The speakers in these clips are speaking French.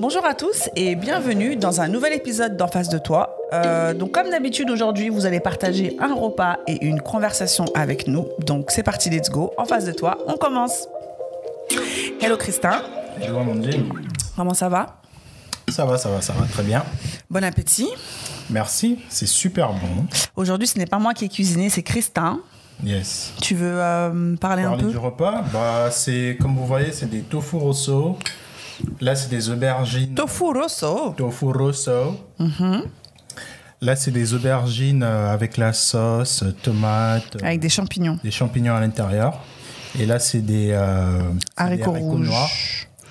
Bonjour à tous et bienvenue dans un nouvel épisode d'En face de toi. Euh, donc comme d'habitude aujourd'hui, vous allez partager un repas et une conversation avec nous. Donc c'est parti, let's go. En face de toi, on commence. Hello Christin, mon Dieu. comment ça va? Ça va, ça va, ça va très bien. Bon appétit. Merci, c'est super bon. Aujourd'hui, ce n'est pas moi qui ai cuisiné, c'est Christin. Yes. Tu veux euh, parler un Parler peu? du repas, bah c'est comme vous voyez, c'est des tofu rosso. Là, c'est des aubergines. Tofu rosso. Tofu rosso. Mhm. Là, c'est des aubergines euh, avec la sauce, euh, tomate, euh, Avec des champignons. des champignons à l'intérieur. Et là, c'est des, euh, c'est des Haricots rouges. noirs,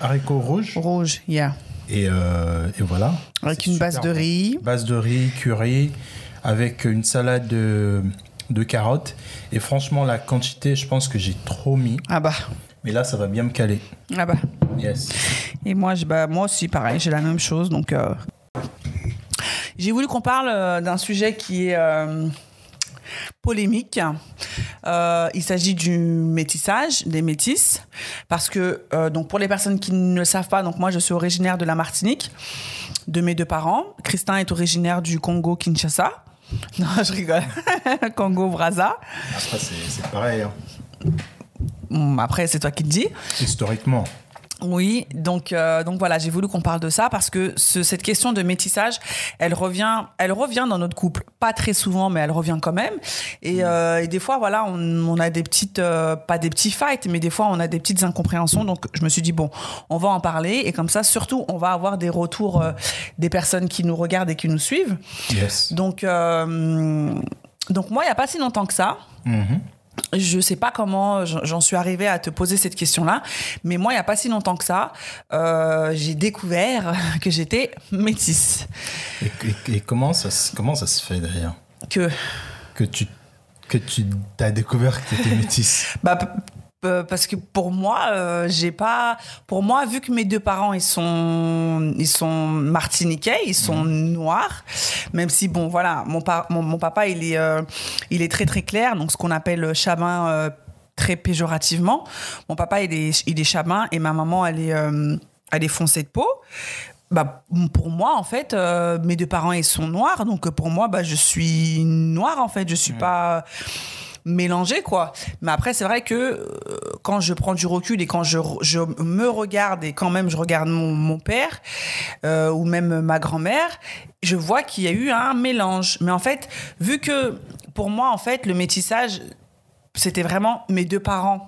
haricots rouges. Rouge, yeah. Et, euh, et voilà. Avec une base de bon. riz. Base de riz, curry, avec une salade de, de carottes. Et franchement, la quantité, je pense que j'ai trop mis. Ah bah, Mais là, ça va bien me caler. ah bah. Yes. Et moi, je, bah, moi aussi, pareil, j'ai la même chose. Donc, euh, j'ai voulu qu'on parle euh, d'un sujet qui est euh, polémique. Il s'agit du métissage, des métis, parce que donc pour les personnes qui ne le savent pas, donc moi, je suis originaire de la Martinique, de mes deux parents. Christin est originaire du Congo Kinshasa. Non, je rigole. Congo Brazza. Après, c'est c'est pareil. hein. Hum, Après, c'est toi qui le dis. Historiquement. Oui, donc euh, donc voilà, j'ai voulu qu'on parle de ça parce que ce- cette question de métissage, elle revient, elle revient dans notre couple, pas très souvent, mais elle revient quand même. Et, euh, et des fois, voilà, on, on a des petites, euh, pas des petits fights, mais des fois on a des petites incompréhensions. Donc je me suis dit bon, on va en parler et comme ça, surtout, on va avoir des retours euh, des personnes qui nous regardent et qui nous suivent. Yes. Donc euh, donc moi, il y a pas si longtemps que ça. Mhm. Je sais pas comment j'en suis arrivée à te poser cette question-là, mais moi, il n'y a pas si longtemps que ça, euh, j'ai découvert que j'étais métisse. Et, et- et comment, ça, se- comment ça se fait d'ailleurs? Que, que tu, que tu as découvert que tu étais métisse? Bah, parce que pour moi, euh, j'ai pas. Pour moi, vu que mes deux parents ils sont, ils sont martiniquais, ils sont noirs, même si bon, voilà, mon, pa- mon, mon papa il est, euh, il est très très clair, donc ce qu'on appelle chabin. euh, très péjorativement. Mon papa, il est, il est chabin et ma maman, elle est, euh, elle est foncée de peau. Bah, pour moi, en fait, euh, mes deux parents, ils sont noirs. Donc, pour moi, bah, je suis noire, en fait. Je suis pas mélangée, quoi. Mais après, c'est vrai que euh, quand je prends du recul et quand je, je me regarde et quand même je regarde mon, mon père euh, ou même ma grand-mère, je vois qu'il y a eu un mélange. Mais en fait, vu que pour moi, en fait, le métissage, c'était vraiment mes deux parents.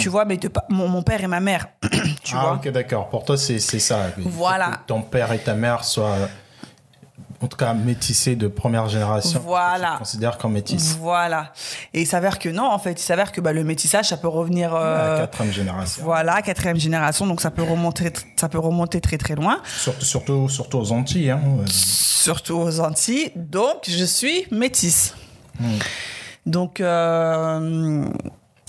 Tu vois, mes deux pa- mon, mon père et ma mère. tu ah, vois ok, d'accord. Pour toi, c'est ça. Il faut Voilà. que ton père et ta mère soient, en tout cas, métissés de première génération. Voilà. Je considère comme métisse. Voilà. Et il s'avère que non, en fait, il s'avère que bah, le métissage, ça peut revenir. À euh, la quatrième génération. voilà, quatrième génération, donc ça peut remonter, ça peut remonter très très loin, Surtout, surtout, surtout aux Antilles. Hein. surtout aux Antilles. Donc, je suis métisse. Hmm. Donc, euh,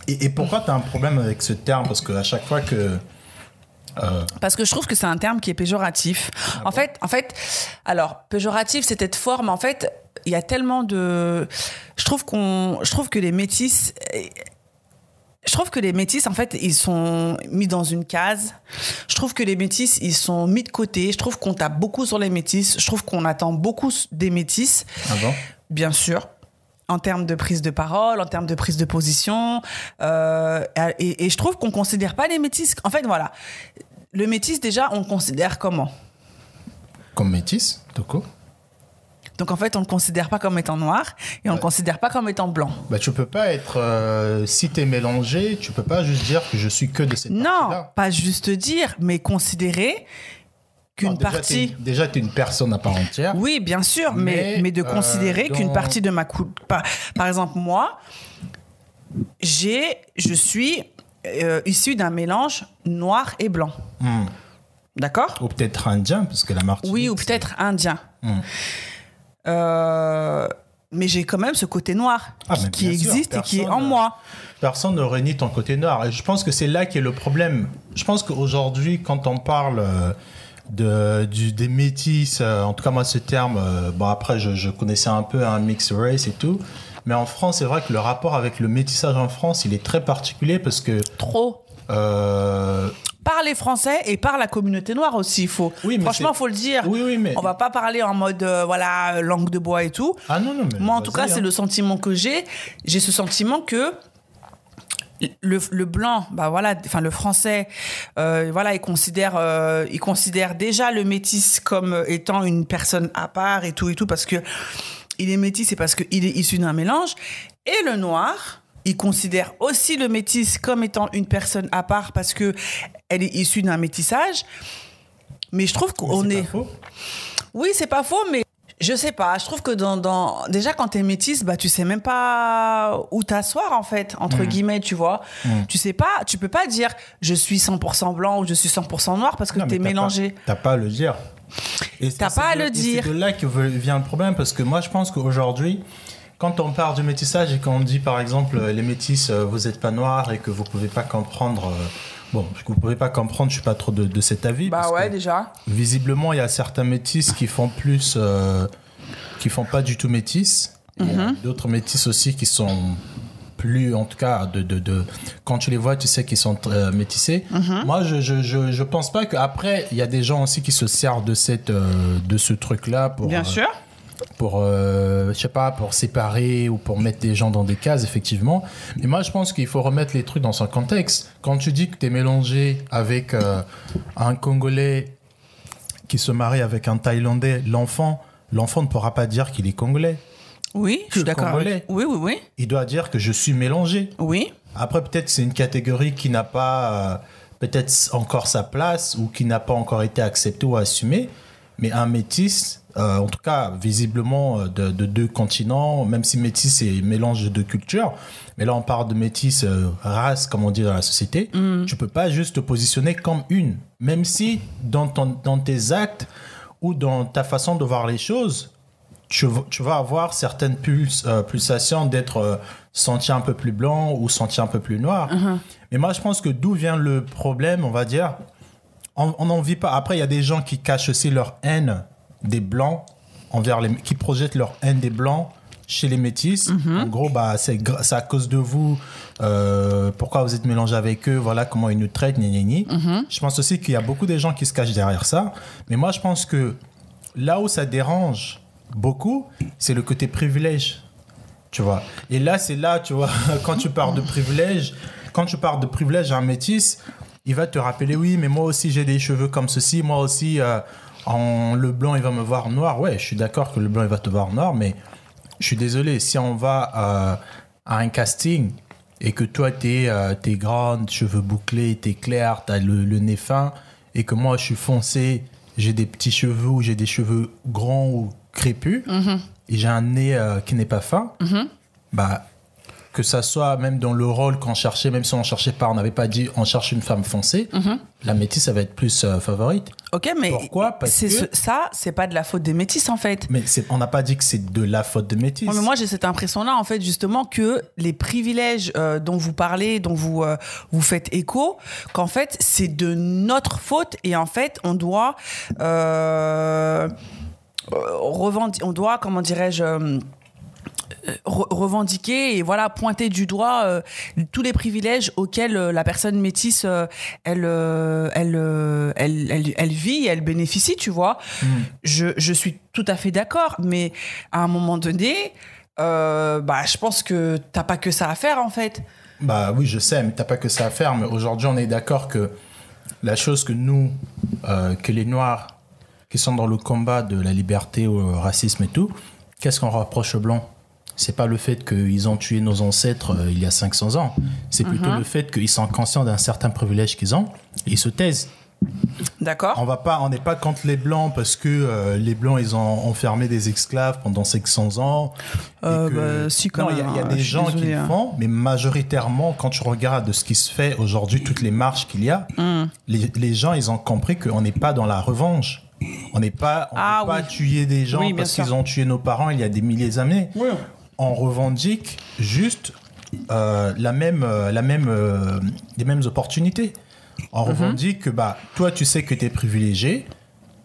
Et, et pourquoi tu as un problème avec ce terme? Parce qu'à chaque fois que. Euh, parce que je trouve que c'est un terme qui est péjoratif. en fait, en fait, alors péjoratif, c'est peut-être fort, mais en fait, il y a tellement de, je trouve qu'on, je trouve que les métis. Je trouve que les métis, en fait, ils sont mis dans une case. Je trouve que les métis, ils sont mis de côté. Je trouve qu'on tape beaucoup sur les métis. Je trouve qu'on attend beaucoup des métis. ah bon? Bien sûr, en termes de prise de parole, en termes de prise de position. euh, et, et je trouve qu'on considère pas les métis. En fait, voilà. Le métis, déjà, on le considère comment? Comme métisse, Toko Donc, en fait, on le considère pas comme étant noir et on le considère pas comme étant blanc. bah, tu peux pas être. euh, si tu es mélangé, tu peux pas juste dire que je suis que de cette Non, pas juste dire, mais considérer qu'une partie. Déjà, tu es une personne à part entière. Oui, bien sûr, mais, Mais, mais de euh, considérer qu'une partie de ma coupe. Par, par exemple, moi, j'ai, je suis euh, issu d'un mélange noir et blanc. Hmm. D'accord? Ou peut-être indien, parce que la Martinique. Oui, ou peut-être indien. Hmm. Euh, mais j'ai quand même ce côté noir Ah, qui, sûr, existe et qui est en moi. Personne ne renie ton côté noir. Et je pense que c'est là qu'est le problème. Je pense qu'aujourd'hui, quand on parle euh, de, du, des métis, euh, en tout cas moi ce terme, euh, bon après je, je connaissais un peu un mix race et tout, mais en France c'est vrai que le rapport avec le métissage en France il est très particulier parce que Trop. euh, par les Français et par la communauté noire aussi. Faut, Oui, mais franchement, faut le dire. Oui, oui, mais- On va pas parler en mode, euh, voilà, langue de bois et tout. Ah non, non, mais. Moi, en tout cas, c'est hein. le sentiment que j'ai. J'ai ce sentiment que le, le blanc, bah voilà, enfin le français, euh, voilà, il considère, euh, il considère déjà le métis comme étant une personne à part et tout et tout parce que il est métis, c'est parce qu'il est issu d'un mélange. Et le noir, il considère aussi le métis comme étant une personne à part parce que elle est issue d'un métissage. Mais je trouve qu'on est, pas faux. oui, c'est pas faux, mais je sais pas. Je trouve que dans, dans... déjà quand t'es métisse, bah tu sais même pas où t'asseoir en fait, entre guillemets, tu vois. Tu sais pas, tu peux pas dire je suis 100% blanc ou je suis 100% noir parce que t'es mélangé. T'as pas à le dire. T'as pas à le dire. C'est de là que vient le problème parce que moi je pense qu'aujourd'hui, quand on parle du métissage et qu'on dit par exemple euh, les métis, euh, vous êtes pas noirs et que vous pouvez pas comprendre. Bon, que vous pouvez pas comprendre, je suis pas trop de, de cet avis. Bah parce ouais, que déjà. Visiblement, il y a certains métis qui font plus, euh, qui font pas du tout métis. A D'autres métis aussi qui sont plus, en tout cas, de, de, de- quand tu les vois, tu sais qu'ils sont euh, métissés. Moi, je, je, je, je pense pas qu'après, il y a des gens aussi qui se servent de cette, euh, de ce truc-là pour, Bien euh, sûr. Pour euh, je sais pas, pour séparer ou pour mettre des gens dans des cases, effectivement. Mais moi, je pense qu'il faut remettre les trucs dans son contexte. Quand tu dis que tu es mélangé avec euh, un Congolais qui se marie avec un Thaïlandais, l'enfant, l'enfant ne pourra pas dire qu'il est Congolais. Oui, je suis d'accord. Oui, oui, oui. Il doit dire que je suis mélangé. Oui. Après, peut-être c'est une catégorie qui n'a pas euh, peut-être encore sa place ou qui n'a pas encore été acceptée ou assumée. Mais un métis, euh, en tout cas visiblement euh, de, de deux continents, même si métis c'est mélange de deux cultures, mais là on parle de métis euh, race comme on dit dans la société, tu peux pas juste te positionner comme une, même si dans, ton, dans tes actes ou dans ta façon de voir les choses, tu, vas avoir certaines puls- euh, pulsations d'être senti un peu plus blanc ou senti un peu plus noir. Mais moi, je pense que d'où vient le problème, on va dire, on n'en vit pas. Après, il y a des gens qui cachent aussi leur haine des blancs envers les, qui projettent leur haine des blancs chez les métis. En gros, bah, c'est à cause de vous. euh, pourquoi vous êtes mélangé avec eux Voilà comment ils nous traitent. Gna, gna, gna. Je pense aussi qu'il y a beaucoup de gens qui se cachent derrière ça. Mais moi, je pense que là où ça dérange beaucoup, c'est le côté privilège. Tu vois. Et là, c'est là, tu vois, quand tu parles de privilège, quand tu parles de privilège à un métis, il va te rappeler, oui, mais moi aussi j'ai des cheveux comme ceci, moi aussi, euh, en le blanc, il va me voir noir. Ouais, je suis d'accord que le blanc, il va te voir noir, mais je suis désolé, si on va euh, à un casting et que toi, t'es euh, t'es grande, cheveux bouclés, t'es clair, t'as le, le nez fin, et que moi, je suis foncé, j'ai des petits cheveux ou j'ai des cheveux grands ou crépus, et j'ai un nez euh, qui n'est pas fin, bah, que ça soit même dans le rôle qu'on cherchait, même si on cherchait pas, on n'avait pas dit on cherche une femme foncée, la métisse, ça va être plus euh, favorite. Ok, mais Pourquoi? Parce c'est que- ce- ça, c'est pas de la faute des métis en fait. Mais on n'a pas dit que c'est de la faute de métis. Ouais, mais moi, j'ai cette impression-là, en fait, justement, que les privilèges euh, dont vous parlez, dont vous, euh, vous faites écho, qu'en fait, c'est de notre faute et en fait, on doit euh, on doit, comment dirais-je, re- revendiquer et voilà pointer du doigt euh, tous les privilèges auxquels euh, la personne métisse euh, elle, euh, elle, euh, elle, elle, elle vit, elle bénéficie, tu vois. Je, je suis tout à fait d'accord, mais à un moment donné, euh, bah, je pense que t'as pas que ça à faire en fait. Bah oui, je sais, mais t'as pas que ça à faire. Mais aujourd'hui, on est d'accord que la chose que nous, euh, que les Noirs qui sont dans le combat de la liberté au racisme et tout, qu'est-ce qu'on reproche aux Blancs? C'est pas le fait qu'ils ont tué nos ancêtres euh, il y a 500 ans. C'est plutôt le fait qu'ils sont conscients d'un certain privilège qu'ils ont et ils se taisent. D'accord On va pas, on n'est pas contre les blancs parce que euh, les blancs ils ont enfermé des esclaves pendant 500 ans. Euh, que- bah, si, quand non, il y a, même, il y a hein, des gens qui le hein. font, mais majoritairement, quand tu regardes ce qui se fait aujourd'hui, toutes les marches qu'il y a, Hmm. les, les gens ils ont compris qu'on n'est pas dans la revanche. On n'est pas, on Ah, peut pas oui. tuer des gens Oui, parce qu'ils ont tué nos parents il y a des milliers d'années. On revendique juste euh, la même, euh, la même, euh, les mêmes opportunités. On Mhm. revendique que bah, toi, tu sais que tu es privilégié.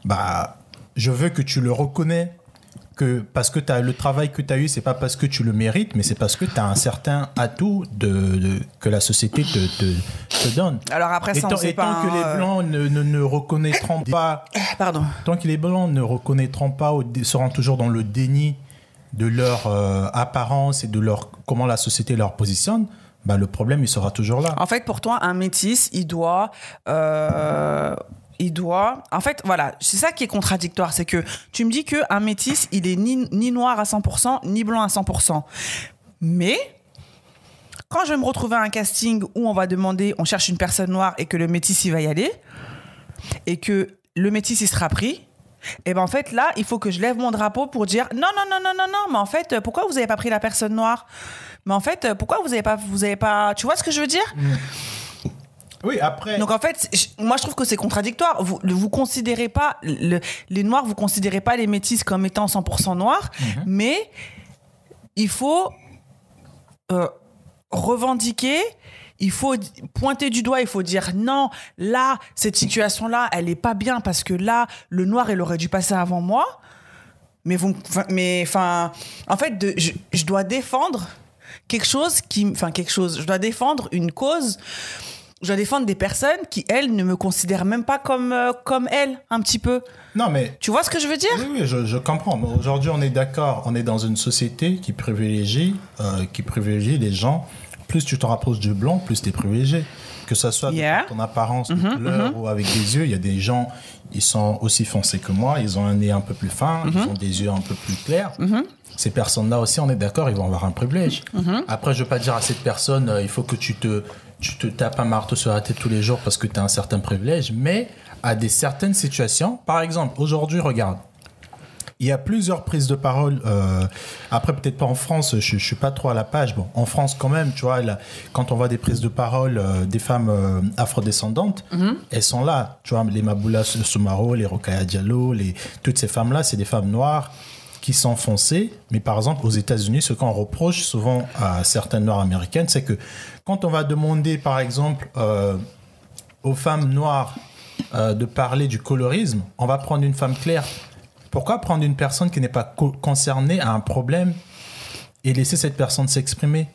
Bah, je veux que tu le reconnais. Que parce que as, le travail que tu as eu, c'est pas parce que tu le mérites, mais c'est parce que tu as un certain atout de, de- que la société te, te, te donne. Alors après, Et ça, on tant, sait et pas. tant que les blancs ne, ne, ne reconnaîtront pas, Pardon. tant que les blancs ne reconnaîtront pas seront toujours dans le déni de leur euh, apparence et de leur comment la société leur positionne, bah le problème il sera toujours là. En fait, pour toi, un métis, il doit. euh, il doit. En fait, voilà, c'est ça qui est contradictoire. C'est que tu me dis qu'un métis, il est ni, ni noir à 100%, ni blanc à 100%. Mais. Quand je vais me retrouver à un casting où on va demander, on cherche une personne noire et que le métis il va y aller, et que le métis il sera pris, et ben en fait là, il faut que je lève mon drapeau pour dire non non non non non non, mais en fait euh, pourquoi vous avez pas pris la personne noire? Mais en fait euh, pourquoi vous avez pas vous avez pas, tu vois ce que je veux dire? Oui, après. donc en fait, moi je trouve que c'est contradictoire. Vous vous considérez pas le- les noirs, vous considérez pas les métis comme étant 100% noirs, mais il faut euh, revendiquer. Il faut pointer du doigt, il faut dire non, là, cette situation-là, elle est pas bien parce que là, le noir, il aurait dû passer avant moi. Mais vous, mais enfin, en fait, de- je, je dois défendre quelque chose qui, enfin, quelque chose. Je dois défendre une cause. Je dois défendre des personnes qui, elles, ne me considèrent même pas comme, euh, comme elles, un petit peu. Non, mais Tu vois ce que je veux dire? Oui, oui, je, je comprends. Aujourd'hui, on est d'accord. On est dans une société qui privilégie, euh, qui privilégie les gens. Plus tu te rapproches du blanc, plus tu es privilégié. Que ce soit Yeah. ton apparence, de couleur ou avec des yeux. Il y a des gens, ils sont aussi foncés que moi. Ils ont un nez un peu plus fin, ils ont des yeux un peu plus clairs. Ces personnes-là aussi, on est d'accord, ils vont avoir un privilège. Après, je ne veux pas dire à cette personne, euh, il faut que tu te, tu te tapes un marteau sur la tête tous les jours parce que tu as un certain privilège. Mais à des certaines situations, par exemple, aujourd'hui, regarde. Il y a plusieurs prises de parole. euh, après, peut-être pas en France, je, je suis pas trop à la page. Bon, en France, quand même, tu vois, là, quand on voit des prises de parole euh, des femmes euh, afrodescendantes, elles sont là. Tu vois, les Maboula Soumaro, les Rokaya Diallo, les, toutes ces femmes-là, c'est des femmes noires qui sont foncées. Mais par exemple, aux États-Unis, ce qu'on reproche souvent à certaines noires américaines, c'est que quand on va demander, par exemple, euh, aux femmes noires de parler du colorisme, on va prendre une femme claire. Pourquoi prendre une personne qui n'est pas co- concernée à un problème et laisser cette personne s'exprimer?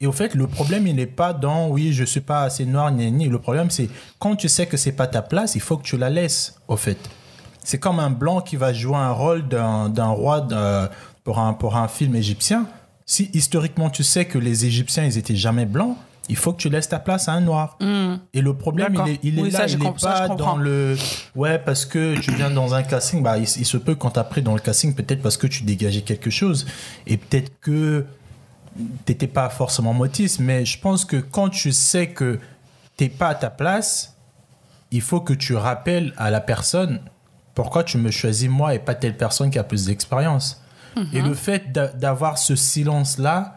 Et au fait, le problème, il n'est pas dans oui, je suis pas assez noir, ni, ni. Le problème, c'est quand tu sais que c'est pas ta place, il faut que tu la laisses, au fait. C'est comme un blanc qui va jouer un rôle d'un roi pour, un, pour un film égyptien. Si historiquement tu sais que les Égyptiens, ils étaient jamais blancs, il faut que tu laisses ta place à un noir. Et le problème, il est, il est Oui, là, ça, je il n'est pas dans le ouais parce que tu viens dans un casting bah il, il se peut quand t'as pris dans le casting peut-être parce que tu dégageais quelque chose et peut-être que t'étais pas forcément motiste mais je pense que quand tu sais que t'es pas à ta place il faut que tu rappelles à la personne pourquoi tu me choisis moi et pas telle personne qui a plus d'expérience. Et le fait d'a- d'avoir ce silence là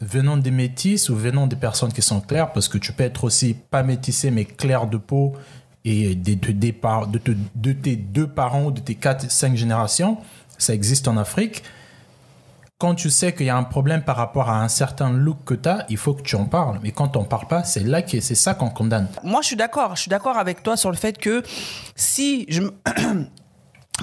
venant des métis ou venant des personnes qui sont claires, parce que tu peux être aussi pas métissé mais clair de peau et de, tes deux parents ou de tes quatre, cinq générations, ça existe en Afrique. Quand tu sais qu'il y a un problème par rapport à un certain look que tu as, il faut que tu en parles. Mais quand on parle pas, c'est là que c'est ça qu'on condamne. Moi, je suis d'accord. Je suis d'accord avec toi sur le fait que si je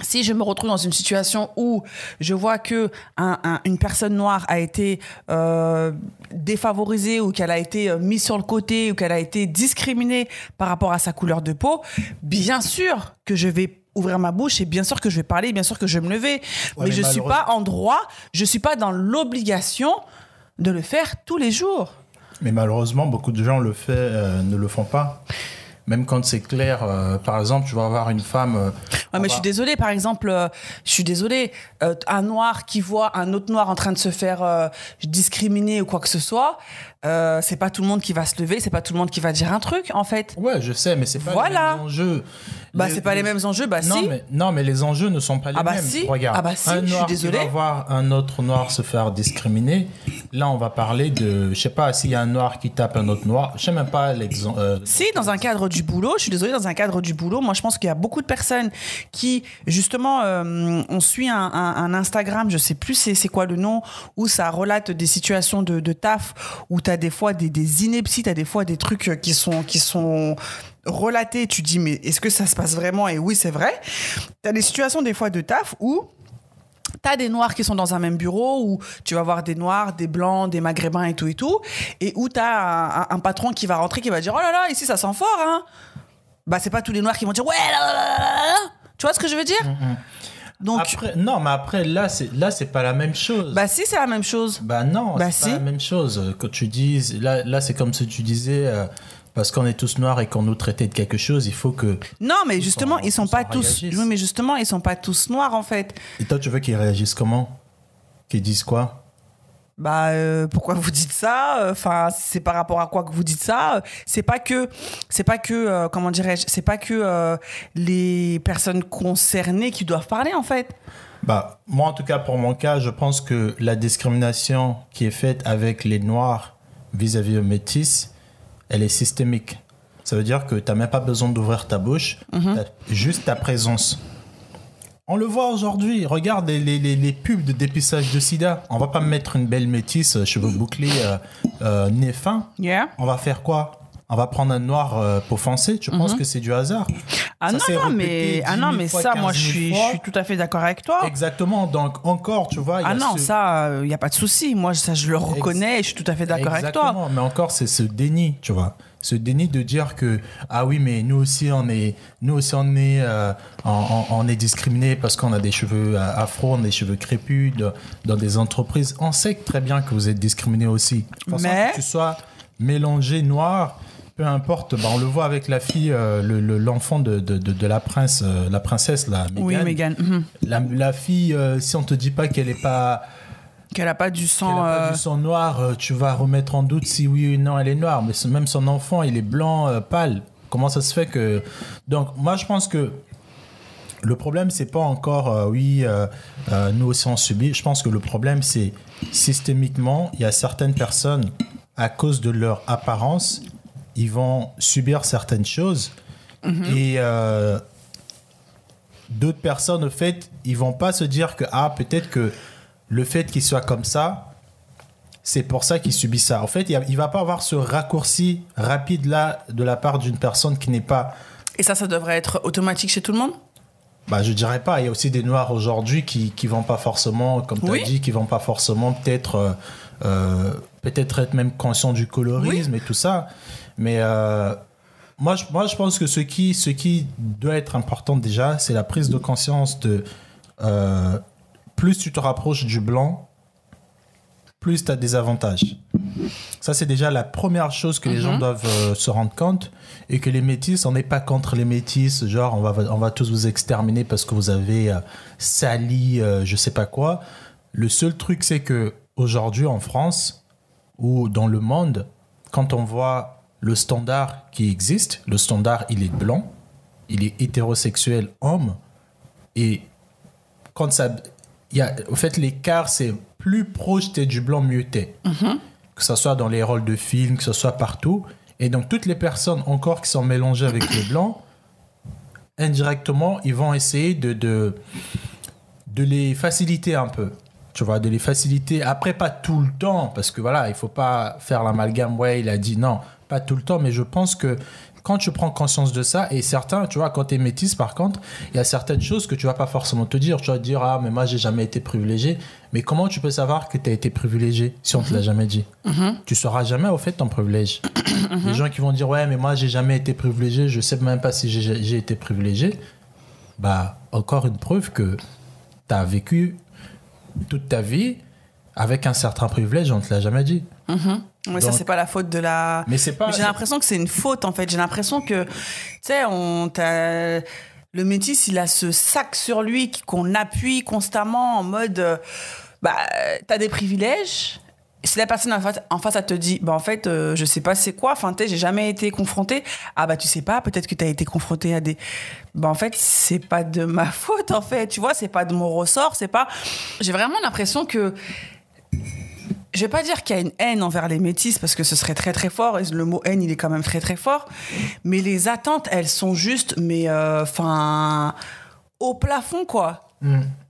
Si je me retrouve dans une situation où je vois que un- un- une personne noire a été euh, défavorisée ou qu'elle a été euh, mise sur le côté ou qu'elle a été discriminée par rapport à sa couleur de peau, bien sûr que je vais ouvrir ma bouche et bien sûr que je vais parler, bien sûr que je vais me lever. mais, mais je suis pas en droit, je suis pas dans l'obligation de le faire tous les jours. Mais malheureusement, beaucoup de gens le fait, euh, ne le font pas. Même quand c'est clair, euh, par exemple, tu vas avoir une femme. euh, Ouais, mais va- je suis désolée, par exemple, euh, je suis désolée, euh, un noir qui voit un autre noir en train de se faire discriminer ou quoi que ce soit, euh, c'est pas tout le monde qui va se lever, c'est pas tout le monde qui va dire un truc, en fait. Ouais, je sais, mais c'est pas Voilà. les mêmes enjeux. Bah, c'est pas les mêmes enjeux, bah non, si. Mais, non, mais les enjeux ne sont pas les Ah bah mêmes. si. Regarde, Ah bah si, un je suis noir désolée. qui va voir un autre noir se faire discriminer. Là, on va parler de, je sais pas, s'il y a un noir qui tape un autre noir. Je sais même pas l'exemple. euh, Si, dans un cadre du boulot, je suis désolée, dans un cadre du boulot, moi je pense qu'il y a beaucoup de personnes qui, justement, euh, on suit un, un- un Instagram, je sais plus c'est quoi le nom, où ça relate des situations de, de taf, où tu as des fois des, des inepties, tu as des fois des trucs euh, qui sont, qui sont relatés, tu dis, mais est-ce que ça se passe vraiment? Et oui, c'est vrai. Tu as des situations des fois de taf où T'as des noirs qui sont dans un même bureau où tu vas voir des noirs, des blancs, des maghrébins et tout et tout, et où t'as un, un, patron qui va rentrer qui va dire oh là là ici ça sent fort hein. Bah c'est pas tous les noirs qui vont dire ouais. Tu vois ce que je veux dire? Donc Après, non, mais après, là, c'est là, c'est pas la même chose. bah si c'est la même chose. Bah non, Bah c'est si. pas la même chose. Quand tu dis, là, là c'est comme si tu disais, euh, parce qu'on est tous noirs et qu'on nous traitait de quelque chose, il faut que. Non mais justement ils sont pas tous. réagissent. Oui mais justement ils sont pas tous noirs en fait. Et toi, tu veux qu'ils réagissent comment? Qu'ils disent quoi? Bah euh, pourquoi vous dites ça? Enfin c'est par rapport à quoi que vous dites ça? C'est pas que c'est pas que euh, comment dirais-je C'est pas que euh, les personnes concernées qui doivent parler en fait. Bah, moi, en tout cas, pour mon cas, je pense que la discrimination qui est faite avec les noirs vis-à-vis des métis, elle est systémique. Ça veut dire que tu n'as même pas besoin d'ouvrir ta bouche, t'as juste ta présence. On le voit aujourd'hui. Regarde les, les, les- les pubs de dépistage de sida. On va pas mettre une belle métisse, euh, cheveux bouclés, euh, euh, nez fin. Yeah. On va faire quoi? On va prendre un noir euh, pour foncer. Tu penses que c'est du hasard? Ah Ça non non mais ah 10 non 000 mais fois, ça moi 15 je 000 suis je tout à fait d'accord avec toi. Exactement. Donc, encore, tu vois, y Ah a non ce- ça il y a pas de souci. Moi ça je le reconnais et je suis tout à fait d'accord avec toi. Exactement, mais encore c'est ce déni, tu vois. Ce déni de dire que ah oui mais nous aussi on est nous aussi on est euh, on, est discriminé parce qu'on a des cheveux euh, afro, on a des cheveux crépus de- dans des entreprises. On sait très bien que vous êtes discriminé aussi. De Mais- que tu sois mélangé noir, peu importe. Bah, on le voit avec la fille, euh, le- le- l'enfant de, de, de, de la prince, euh, la princesse là. Oui Meghan. Mhm. La, la fille, euh, si on te dit pas qu'elle est pas Qu'elle a pas du qu'elle sang. n'a pas euh, du sang noir, euh, tu vas remettre en doute si oui ou non elle est noire. Mais même son enfant, il est blanc, euh, pâle. Comment ça se fait que. Donc, moi, je pense que le problème, c'est pas encore, euh, oui, euh, euh, nous aussi on subit. Je pense que le problème, c'est systémiquement, il y a certaines personnes, à cause de leur apparence, ils vont subir certaines choses. Et. euh, d'autres personnes, au fait, ils vont pas se dire que, ah, peut-être que le fait qu'il soit comme ça, c'est pour ça qu'il subit ça. En fait, il il va pas avoir ce raccourci rapide là de la part d'une personne qui n'est pas. Et ça ça devrait être automatique chez tout le monde? Bah, je dirais pas. Il y a aussi des noirs aujourd'hui qui qui vont pas forcément, comme tu as Oui. dit, qui vont pas forcément peut-être euh, euh, peut-être être même conscients du colorisme et tout ça. Mais euh, moi, je, moi, je pense que ce qui ce qui doit être important déjà, c'est la prise de conscience de plus tu te rapproches du blanc, plus tu as des avantages. Ça, c'est déjà la première chose que les gens doivent euh, se rendre compte. Et que les métis, on n'est pas contre les métis, genre on va, on va tous vous exterminer parce que vous avez euh, sali, euh, je sais pas quoi. Le seul truc, c'est que aujourd'hui en France ou dans le monde, quand on voit le standard qui existe, le standard, il est blanc, il est hétérosexuel homme, et quand ça. Y a, au fait, l'écart, c'est plus proche t'es du blanc, mieux t'es. Que ce soit dans les rôles de film, que ce soit partout. Et donc, toutes les personnes encore qui sont mélangées avec les blancs, indirectement, ils vont essayer de, de, de les faciliter un peu. Tu vois, de les faciliter. Après, pas tout le temps, parce que voilà, il faut pas faire l'amalgame. Ouais, il a dit non, pas tout le temps, mais je pense que quand tu prends conscience de ça, et certains, tu vois, quand tu es métisse, par contre, il y a certaines choses que tu vas pas forcément te dire. Tu vas te dire, ah, mais moi, j'ai jamais été privilégié. Mais comment tu peux savoir que tu as été privilégié si on te l'a jamais dit? Tu sauras jamais, au fait, ton privilège. Les gens qui vont dire, ouais, mais moi, j'ai jamais été privilégié, je sais même pas si j'ai j'ai été privilégié. Bah, encore une preuve que tu as vécu toute ta vie avec un certain privilège, on te l'a jamais dit. Mais ça Donc- c'est pas la faute de la. Mais c'est pas. Mais J'ai l'impression que c'est une faute en fait. J'ai l'impression que, tu sais, on t'a- le métis, il a ce sac sur lui qu'on appuie constamment en mode, euh, bah, t'as des privilèges. Si la personne en face, en face, elle te dit, bah en fait, euh, je sais pas c'est quoi, enfin, j'ai jamais été confrontée. Ah bah tu sais pas, peut-être que t'as été confrontée à des. Bah en fait, c'est pas de ma faute en fait, tu vois, c'est pas de mon ressort, c'est pas. J'ai vraiment l'impression que je vais pas dire qu'il y a une haine envers les métis parce que ce serait très très fort et le mot haine il est quand même très très fort mais les attentes elles sont juste mais enfin au plafond quoi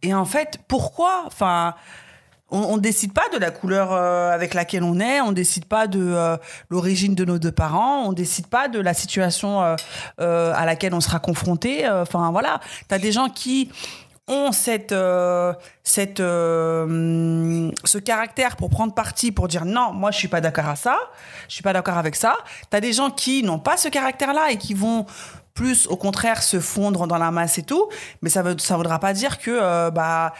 et en fait pourquoi enfin on, on décide pas de la couleur euh, avec laquelle on est, on décide pas de euh, l'origine de nos deux parents, on décide pas de la situation euh, euh, à laquelle on sera confronté. euh, Enfin voilà, t'as des gens qui ont cette, euh, euh, ce caractère pour prendre parti, pour dire non, moi je suis pas d'accord à ça, je suis pas d'accord avec ça. T'as des gens qui n'ont pas ce caractère-là et qui vont plus, au contraire, se fondre dans la masse et tout. Mais ça veut, ça voudra pas dire que, euh, bah,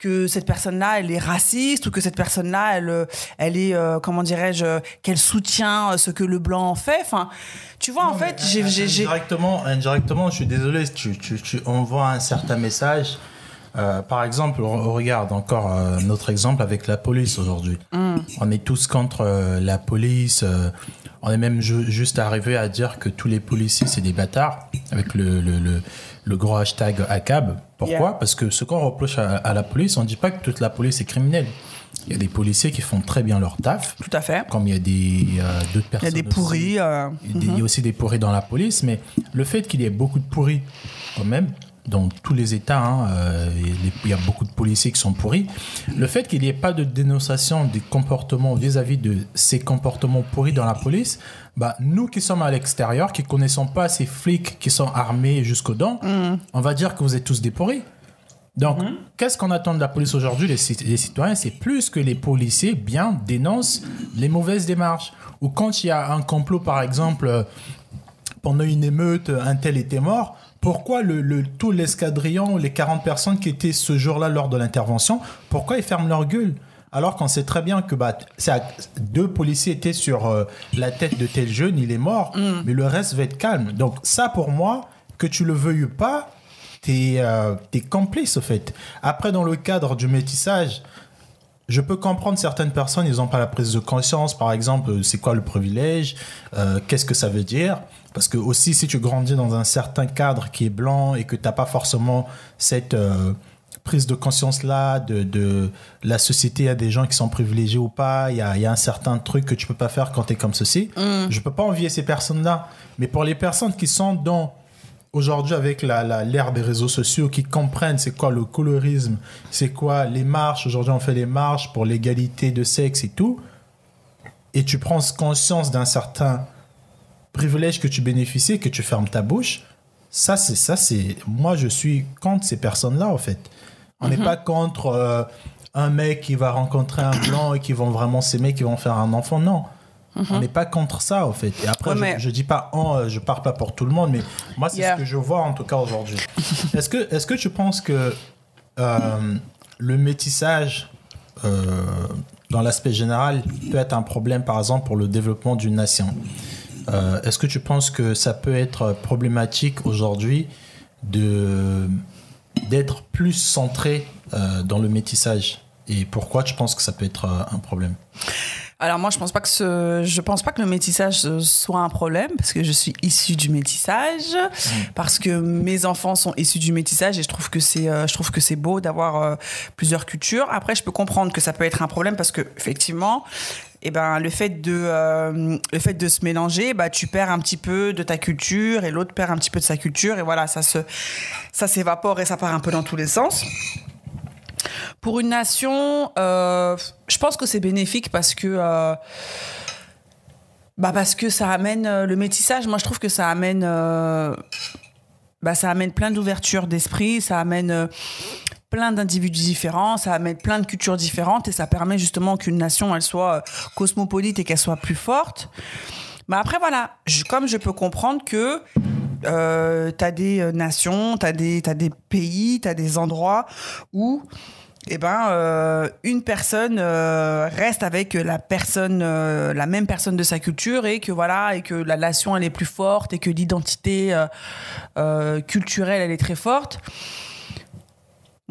que cette personne-là, elle est raciste ou que cette personne-là, elle, elle est, euh, comment dirais-je, qu'elle soutient ce que le blanc fait. Enfin, tu vois, en fait, j'ai- Indirectement, indirectement, je suis désolé, tu, tu, tu envoies un certain message. Euh, par exemple, re- regarde encore euh, notre exemple avec la police aujourd'hui. On est tous contre euh, la police. on est même ju- juste arrivé à dire que tous les policiers, c'est des bâtards, avec le, le, le, le gros hashtag ACAB. Pourquoi Yeah. Parce que ce qu'on reproche à, à la police, on ne dit pas que toute la police est criminelle. Il y a des policiers qui font très bien leur taf, Tout à fait. comme il y a des d'autres Il y personnes. a des pourris. Il y a des- il y a aussi des pourris dans la police, mais le fait qu'il y ait beaucoup de pourris, quand même, dans tous les États, hein, euh, il y a beaucoup de policiers qui sont pourris, le fait qu'il n'y ait pas de dénonciation des comportements vis-à-vis de ces comportements pourris dans la police, bah, nous qui sommes à l'extérieur, qui connaissons pas ces flics qui sont armés jusqu'aux dents, on va dire que vous êtes tous des pourris. Donc, qu'est-ce qu'on attend de la police aujourd'hui, les citoyens? C'est plus que les policiers bien dénoncent les mauvaises démarches. Ou quand il y a un complot, par exemple, euh, pendant une émeute, un tel était mort, pourquoi le, le- tout l'escadrillon, les 40 personnes qui étaient ce jour-là lors de l'intervention, pourquoi ils ferment leur gueule alors qu'on sait très bien que bah, deux policiers étaient sur euh, la tête de tel jeune, il est mort, mais le reste va être calme. Donc ça, pour moi, que tu le veuilles ou pas, t'es euh, t'es complice au fait. Après, dans le cadre du métissage, je peux comprendre certaines personnes, ils n'ont pas la prise de conscience, par exemple, euh, c'est quoi le privilège, euh, qu'est-ce que ça veut dire? Parce que aussi, si tu grandis dans un certain cadre qui est blanc et que tu n'as pas forcément cette euh, prise de conscience-là de, de la société, il y a des gens qui sont privilégiés ou pas, il y a, il y a un certain truc que tu peux pas faire quand tu es comme ceci. Je peux pas envier ces personnes-là. Mais pour les personnes qui sont dans aujourd'hui avec la- l'ère des réseaux sociaux qui comprennent c'est quoi le colorisme, c'est quoi les marches. Aujourd'hui, on fait les marches pour l'égalité de sexe et tout. Et tu prends conscience d'un certain privilège que tu bénéficies, que tu fermes ta bouche. Ça, c'est ça, c'est moi, je suis contre ces personnes-là en fait. On n'est pas contre euh, un mec qui va rencontrer un blanc et qui vont vraiment s'aimer, qui vont faire un enfant. Non. On n'est pas contre ça, en fait. Et après, Ouais, je, mais- je dis pas, oh, je parle pas pour tout le monde, mais moi, c'est Yeah. ce que je vois en tout cas aujourd'hui. est-ce que, est-ce que tu penses que euh, le métissage, euh, dans l'aspect général, peut être un problème, par exemple, pour le développement d'une nation? Euh, Est-ce que tu penses que ça peut être problématique aujourd'hui de d'être plus centré euh, dans le métissage? Et pourquoi tu penses que ça peut être euh, un problème? Alors moi, je pense pas que ce, je pense pas que le métissage soit un problème parce que je suis issue du métissage, parce que mes enfants sont issus du métissage et je trouve que c'est, je trouve que c'est beau d'avoir plusieurs cultures. Après, je peux comprendre que ça peut être un problème parce que effectivement, eh ben le fait de, euh, le fait de se mélanger, bah tu perds un petit peu de ta culture et l'autre perd un petit peu de sa culture et voilà, ça ça s'évapore et ça part un peu dans tous les sens. Pour une nation, euh, je pense que c'est bénéfique parce que, euh, bah parce que ça amène le métissage. Moi, je trouve que ça amène, bah ça amène plein d'ouverture d'esprit, ça amène plein d'individus différents, ça amène plein de cultures différentes et ça permet justement qu'une nation elle soit euh, cosmopolite et qu'elle soit plus forte. Mais après voilà, comme je peux comprendre que euh, t'as des euh, nations, t'as des t'as des pays, t'as des endroits où eh ben euh, une personne euh, reste avec la personne euh, la même personne de sa culture et que voilà et que la nation elle est plus forte et que l'identité culturelle elle est très forte.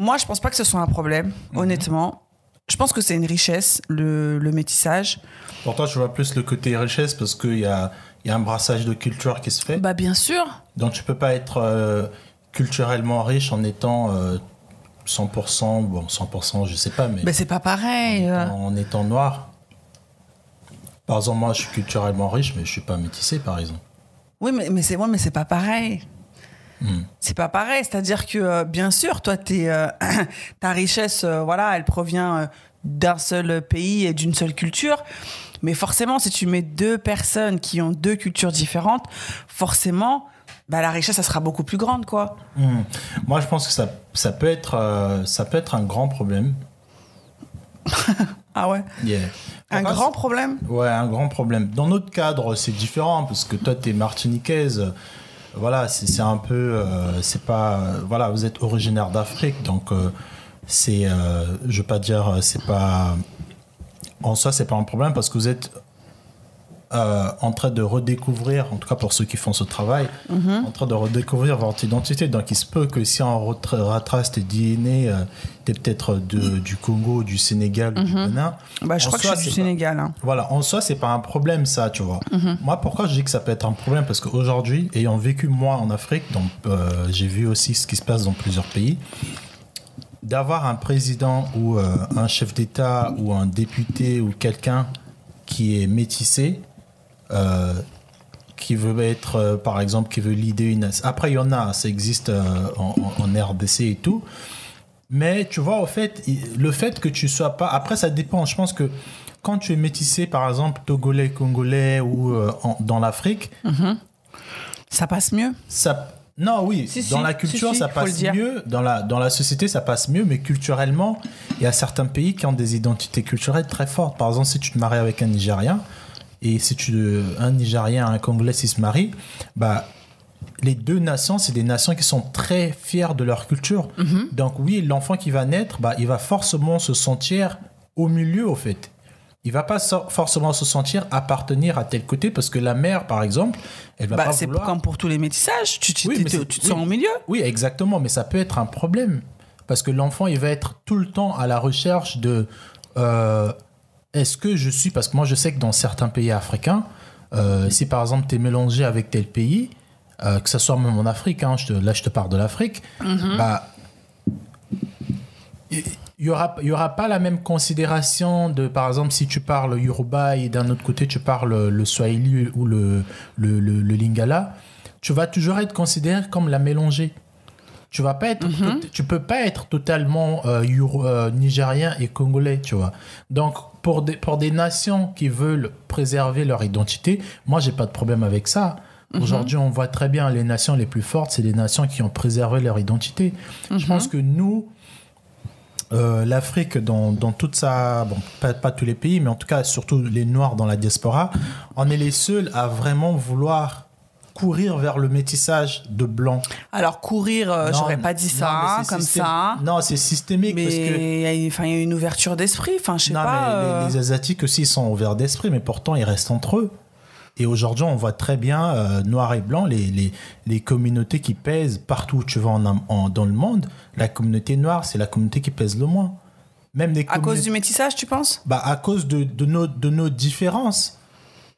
Moi, je pense pas que ce soit un problème, honnêtement. Je pense que c'est une richesse le, le métissage. Pour toi, tu vois plus le côté richesse parce qu'il y a, il y a un brassage de culture qui se fait. Bah bien sûr. Donc, tu peux pas être euh, culturellement riche en étant euh, 100%, bon, 100%, je sais pas, mais Mais c'est pas pareil. euh. en étant noir. Par exemple, moi, je suis culturellement riche, mais je suis pas métissé, par exemple. Oui, mais, mais c'est ouais, mais c'est pas pareil. C'est pas pareil. C'est-à-dire que, euh, bien sûr, toi, t'es, euh, ta richesse, euh, voilà, elle provient d'un seul pays et d'une seule culture. Mais forcément, si tu mets deux personnes qui ont deux cultures différentes, forcément, bah, la richesse, ça sera beaucoup plus grande, quoi. Hmm. Moi, je pense que ça, ça, peut être, ça peut être un grand problème. ah ouais? Yeah. Un grand problème? Ouais, un grand problème. Dans notre cadre, c'est différent, parce que toi, tu es martiniquaise. Voilà, c'est un peu. Euh, c'est pas. voilà, vous êtes originaire d'Afrique, donc euh, c'est. je veux pas dire. C'est pas. En soi, c'est pas un problème, parce que vous êtes euh, en train de redécouvrir, en tout cas pour ceux qui font ce travail, mhm. en train de redécouvrir votre identité. Donc il se peut que si on retrace tes DNA, euh, tu es peut-être du Congo, du Sénégal du mhm. Bénin. Bah, je crois que je suis du Sénégal. Hein. Voilà, en soi, c'est pas un problème ça, tu vois. Mhm. Moi, pourquoi je dis que ça peut être un problème? Parce qu'aujourd'hui, ayant vécu moi en Afrique, donc euh, j'ai vu aussi ce qui se passe dans plusieurs pays d'avoir un président ou un chef d'État ou un député ou quelqu'un qui est métissé, euh, qui veut être, euh, par exemple, qui veut leader une. Après, il y en a, ça existe euh, en, RDC et tout. Mais tu vois, au fait, le fait que tu sois pas. Après, ça dépend. Je pense que quand tu es métissé, par exemple, togolais, congolais ou dans l'Afrique. Mhm. Ça passe mieux ça, Non, oui. dans la culture, ça passe mieux. Dans la, dans la société, ça passe mieux. Mais culturellement, il y a certains pays qui ont des identités culturelles très fortes. Par exemple, si tu te maries avec un Nigérien, et si tu, un Nigérien, un Congolais, s'ils se marient, bah, les deux nations, c'est des nations qui sont très fières de leur culture. Mhm. Donc oui, l'enfant qui va naître, bah, il va forcément se sentir au milieu, au fait. Il va pas forcément se sentir appartenir à tel côté parce que la mère, par exemple, elle va bah, pas vouloir... C'est comme pour tous les métissages, tu, tu, te sens au milieu. Oui, exactement, mais ça peut être un problème parce que l'enfant, il va être tout le temps à la recherche de... Euh, est-ce que je suis, parce que moi je sais que dans certains pays africains, euh, si par exemple tu es mélangé avec tel pays, euh, que ce soit même en Afrique, hein, là je te parle de l'Afrique, mhm. bah, il n'y aura, y aura pas la même considération de, par exemple, si tu parles Yoruba et d'un autre côté tu parles le Swahili ou le, le, le Lingala, tu vas toujours être considéré comme la mélangée. Tu vas pas être, mhm. tu peux pas être totalement euh, euh, nigérien et congolais, tu vois. Donc pour des pour des nations qui veulent préserver leur identité, moi j'ai pas de problème avec ça. Mhm. Aujourd'hui, on voit très bien les nations les plus fortes, c'est les nations qui ont préservé leur identité. Je mhm. pense que nous, euh, l'Afrique, dans, dans, toute sa. Bon, pas, pas, tous les pays, mais en tout cas, surtout les Noirs dans la diaspora, on est les seuls à vraiment vouloir courir vers le métissage de blanc. Alors courir, euh, j'aurais pas dit ça comme ça. Non, c'est systémique mais il y, a une ouverture d'esprit. Enfin, je sais pas. Euh. les, asiatiques aussi sont ouverts d'esprit, mais pourtant ils restent entre eux. Et aujourd'hui, on voit très bien, euh, noir et blanc, les, les, les, communautés qui pèsent partout où tu vas en, dans le monde. La communauté noire, c'est la communauté qui pèse le moins. Même à cause du métissage, tu penses? Bah, À cause de, de, nos, de nos différences.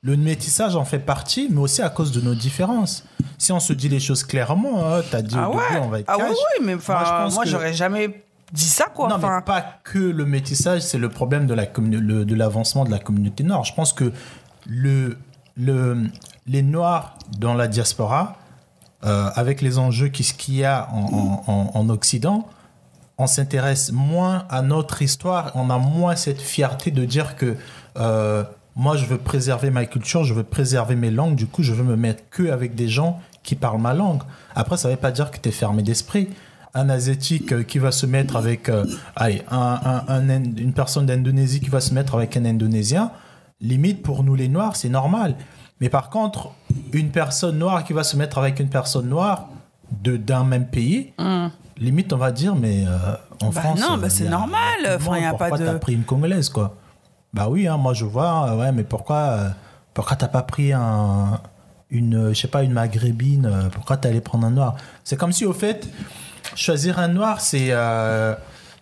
Le métissage en fait partie, mais aussi à cause de nos différences. Si on se dit les choses clairement, hein, tu as dit ah au début, on va être Ah oui, oui, mais moi, moi j'aurais jamais dit ça, quoi. Non, mais pas que le métissage, c'est le problème de, la de l'avancement de la communauté noire. Je pense que le, le, les Noirs dans la diaspora, euh, avec les enjeux qu'il y a en, en, en Occident, on s'intéresse moins à notre histoire, on a moins cette fierté de dire que euh, moi, je veux préserver ma culture, je veux préserver mes langues. Du coup, je veux me mettre que avec des gens qui parlent ma langue. Après, ça ne veut pas dire que tu es fermé d'esprit. Un asiatique euh, qui va se mettre avec, euh, allez, un, un, une personne d'Indonésie qui va se mettre avec un Indonésien, limite pour nous les Noirs, c'est normal. Mais par contre, une personne noire qui va se mettre avec une personne noire de d'un même pays, hmm. limite on va dire, mais euh, en bah France, non, bah c'est normal. Enfin, y a pas de. T'as pris une congolaise quoi? Bah oui, hein, moi je vois, euh, ouais, mais pourquoi, euh, pourquoi t'as pas pris un, une, je sais pas, une maghrébine, euh, pourquoi t'es allé prendre un noir? C'est comme si au fait, choisir un noir, c'est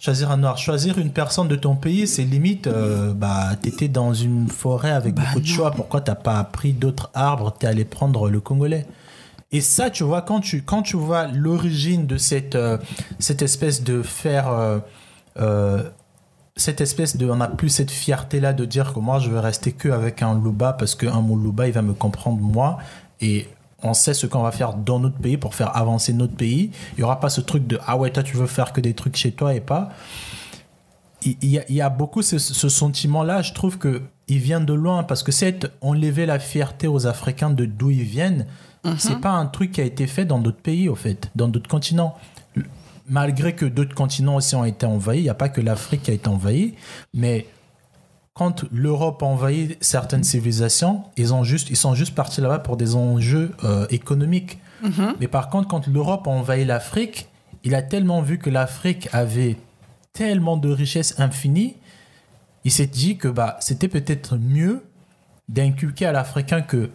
choisir un noir, choisir une personne de ton pays, c'est limite, bah t'étais dans une forêt avec bah beaucoup de choix, pourquoi t'as pas pris d'autres arbres, t'es allé prendre le congolais? Et ça, tu vois, quand tu, quand tu vois l'origine de cette, cette espèce de faire cette espèce de, on n'a plus cette fierté là de dire que moi je vais rester que avec un Luba parce qu'un Luba il va me comprendre moi et on sait ce qu'on va faire dans notre pays pour faire avancer notre pays. Il y aura pas ce truc de ah ouais toi tu veux faire que des trucs chez toi et pas. Il y a, il y a beaucoup ce, sentiment là. Je trouve que il vient de loin parce que c'est enlever la fierté aux Africains de d'où ils viennent. C'est pas un truc qui a été fait dans d'autres pays, au fait, dans d'autres continents. Malgré que d'autres continents aussi ont été envahis, il n'y a pas que l'Afrique qui a été envahie, mais quand l'Europe a envahi certaines civilisations, ils, ont juste, ils sont juste partis là-bas pour des enjeux euh, économiques. Mais par contre, quand l'Europe a envahi l'Afrique, il a tellement vu que l'Afrique avait tellement de richesses infinies, il s'est dit que bah, c'était peut-être mieux d'inculquer à l'Africain que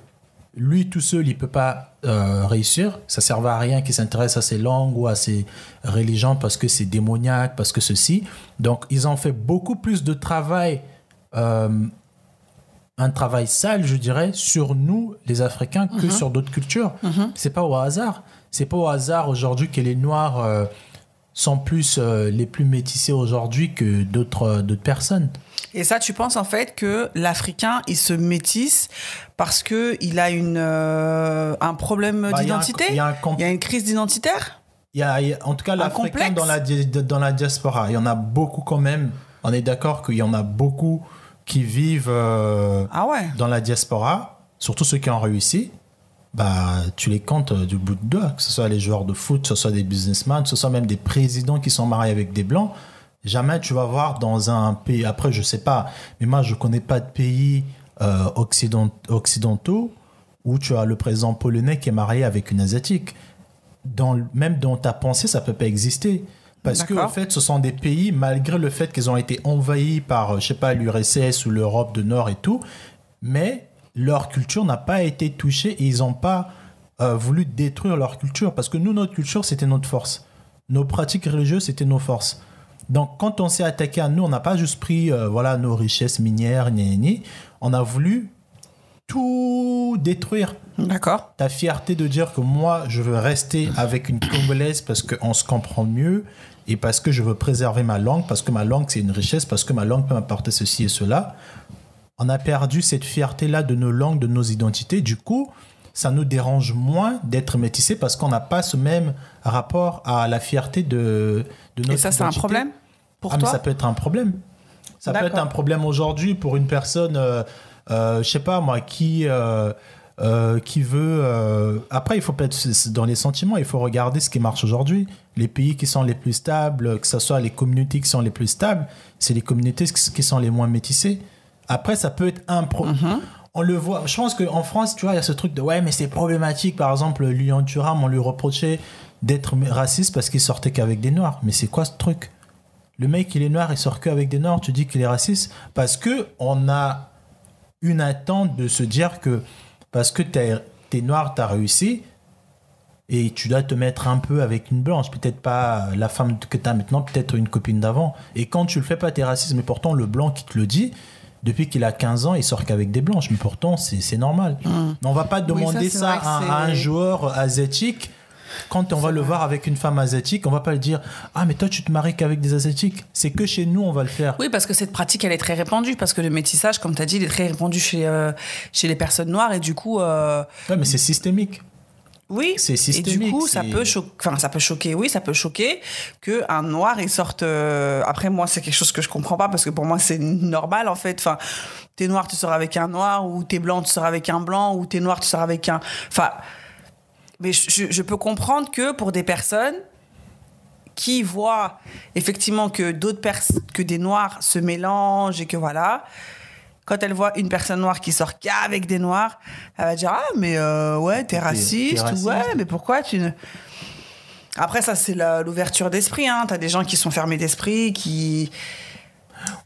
lui tout seul, il peut pas euh, réussir. Ça ne servait à rien qu'il s'intéresse à ses langues ou à ses religions parce que c'est démoniaque, parce que ceci. Donc, ils ont fait beaucoup plus de travail, euh, un travail sale, je dirais, sur nous, les Africains, que sur d'autres cultures. C'est pas au hasard. C'est pas au hasard aujourd'hui que les Noirs euh, sont plus euh, les plus métissés aujourd'hui que d'autres euh, d'autres personnes. Et ça, tu penses en fait que l'Africain, il se métisse parce que il a une, euh, un problème Bah, d'identité? il y a un comp- Il y a une crise d'identitaire Il y a, en tout cas, l'Africain dans la, dans la diaspora, il y en a beaucoup quand même. On est d'accord qu'il y en a beaucoup qui vivent euh, Ah ouais dans la diaspora, surtout ceux qui ont réussi. Bah, tu les comptes euh, du bout de doigts, que ce soit les joueurs de foot, que ce soit des businessmen, que ce soit même des présidents qui sont mariés avec des blancs. Jamais tu vas voir dans un pays, après je sais pas, mais moi je connais pas de pays euh, occident- occidentaux où tu as le président polonais qui est marié avec une asiatique. Dans, même dans ta pensée, ça peut pas exister. Parce que, en fait, ce sont des pays, malgré le fait qu'ils ont été envahis par, euh, je sais pas, l'URSS ou l'Europe de Nord et tout, mais leur culture n'a pas été touchée et ils n'ont pas euh, voulu détruire leur culture. Parce que nous, notre culture, c'était notre force. Nos pratiques religieuses, c'était nos forces. Donc, quand on s'est attaqué à nous, on n'a pas juste pris euh, voilà, nos richesses minières, ni, ni, ni. on a voulu tout détruire D'accord. ta fierté de dire que moi, je veux rester avec une Congolaise parce qu'on se comprend mieux et parce que je veux préserver ma langue, parce que ma langue, c'est une richesse, parce que ma langue peut m'apporter ceci et cela. On a perdu cette fierté-là de nos langues, de nos identités. Du coup, ça nous dérange moins d'être métissés parce qu'on n'a pas ce même rapport à la fierté de, de notre Et ça, c'est un problème pour Ah, mais toi ça peut être un problème. Ça peut être un problème aujourd'hui pour une personne, euh, euh, je sais pas moi, qui, euh, euh, qui veut. euh, Après, il faut pas être dans les sentiments, il faut regarder ce qui marche aujourd'hui. Les pays qui sont les plus stables, que ce soit les communautés qui sont les plus stables, c'est les communautés qui sont les moins métissées. Après, ça peut être un problème. Mhm. On le voit. Je pense qu'en France, tu vois, il y a ce truc de ouais, mais c'est problématique. Par exemple, Lyon Thuram, on lui reprochait d'être raciste parce qu'il sortait qu'avec des noirs. Mais c'est quoi ce truc? Le mec, il est noir, il sort qu'avec des noirs. Tu dis qu'il est raciste parce que on a une attente de se dire que parce que t'es es noir, t'as réussi et tu dois te mettre un peu avec une blanche. Peut-être pas la femme que t'as maintenant, peut-être une copine d'avant. Et quand tu le fais pas, t'es raciste. Mais pourtant, le blanc qui te le dit, depuis qu'il a 15 ans, il sort qu'avec des blanches. Mais pourtant, c'est normal. Mais on va pas demander ça, à, un joueur asiatique. Quand on va le voir avec une femme asiatique, on va pas le dire Ah, mais toi, tu te maries qu'avec des asiatiques. C'est que chez nous, on va le faire. Oui, parce que cette pratique, elle est très répandue, parce que le métissage, comme tu as dit, il est très répandu chez, euh, chez les personnes noires, et du coup, euh, Ouais, mais c'est systémique. Oui, C'est et du coup, ça peut, choquer, enfin, ça peut choquer, oui, ça peut choquer qu'un noir, il sorte... euh, Après, moi, c'est quelque chose que je comprends pas, parce que pour moi, c'est normal, en fait. Enfin, t'es noir, tu sors avec un noir, ou t'es blanc, tu sors avec un blanc, ou t'es noir, tu sors avec un... Enfin, mais je, je- je peux comprendre que pour des personnes qui voient effectivement que d'autres personnes, que des noirs se mélangent et que voilà, quand elle voit une personne noire qui sort qu'avec des noirs, elle va dire ah mais euh, ouais t'es raciste, ouais mais pourquoi tu ne? Après ça c'est l'ouverture d'esprit hein t'as des gens qui sont fermés d'esprit qui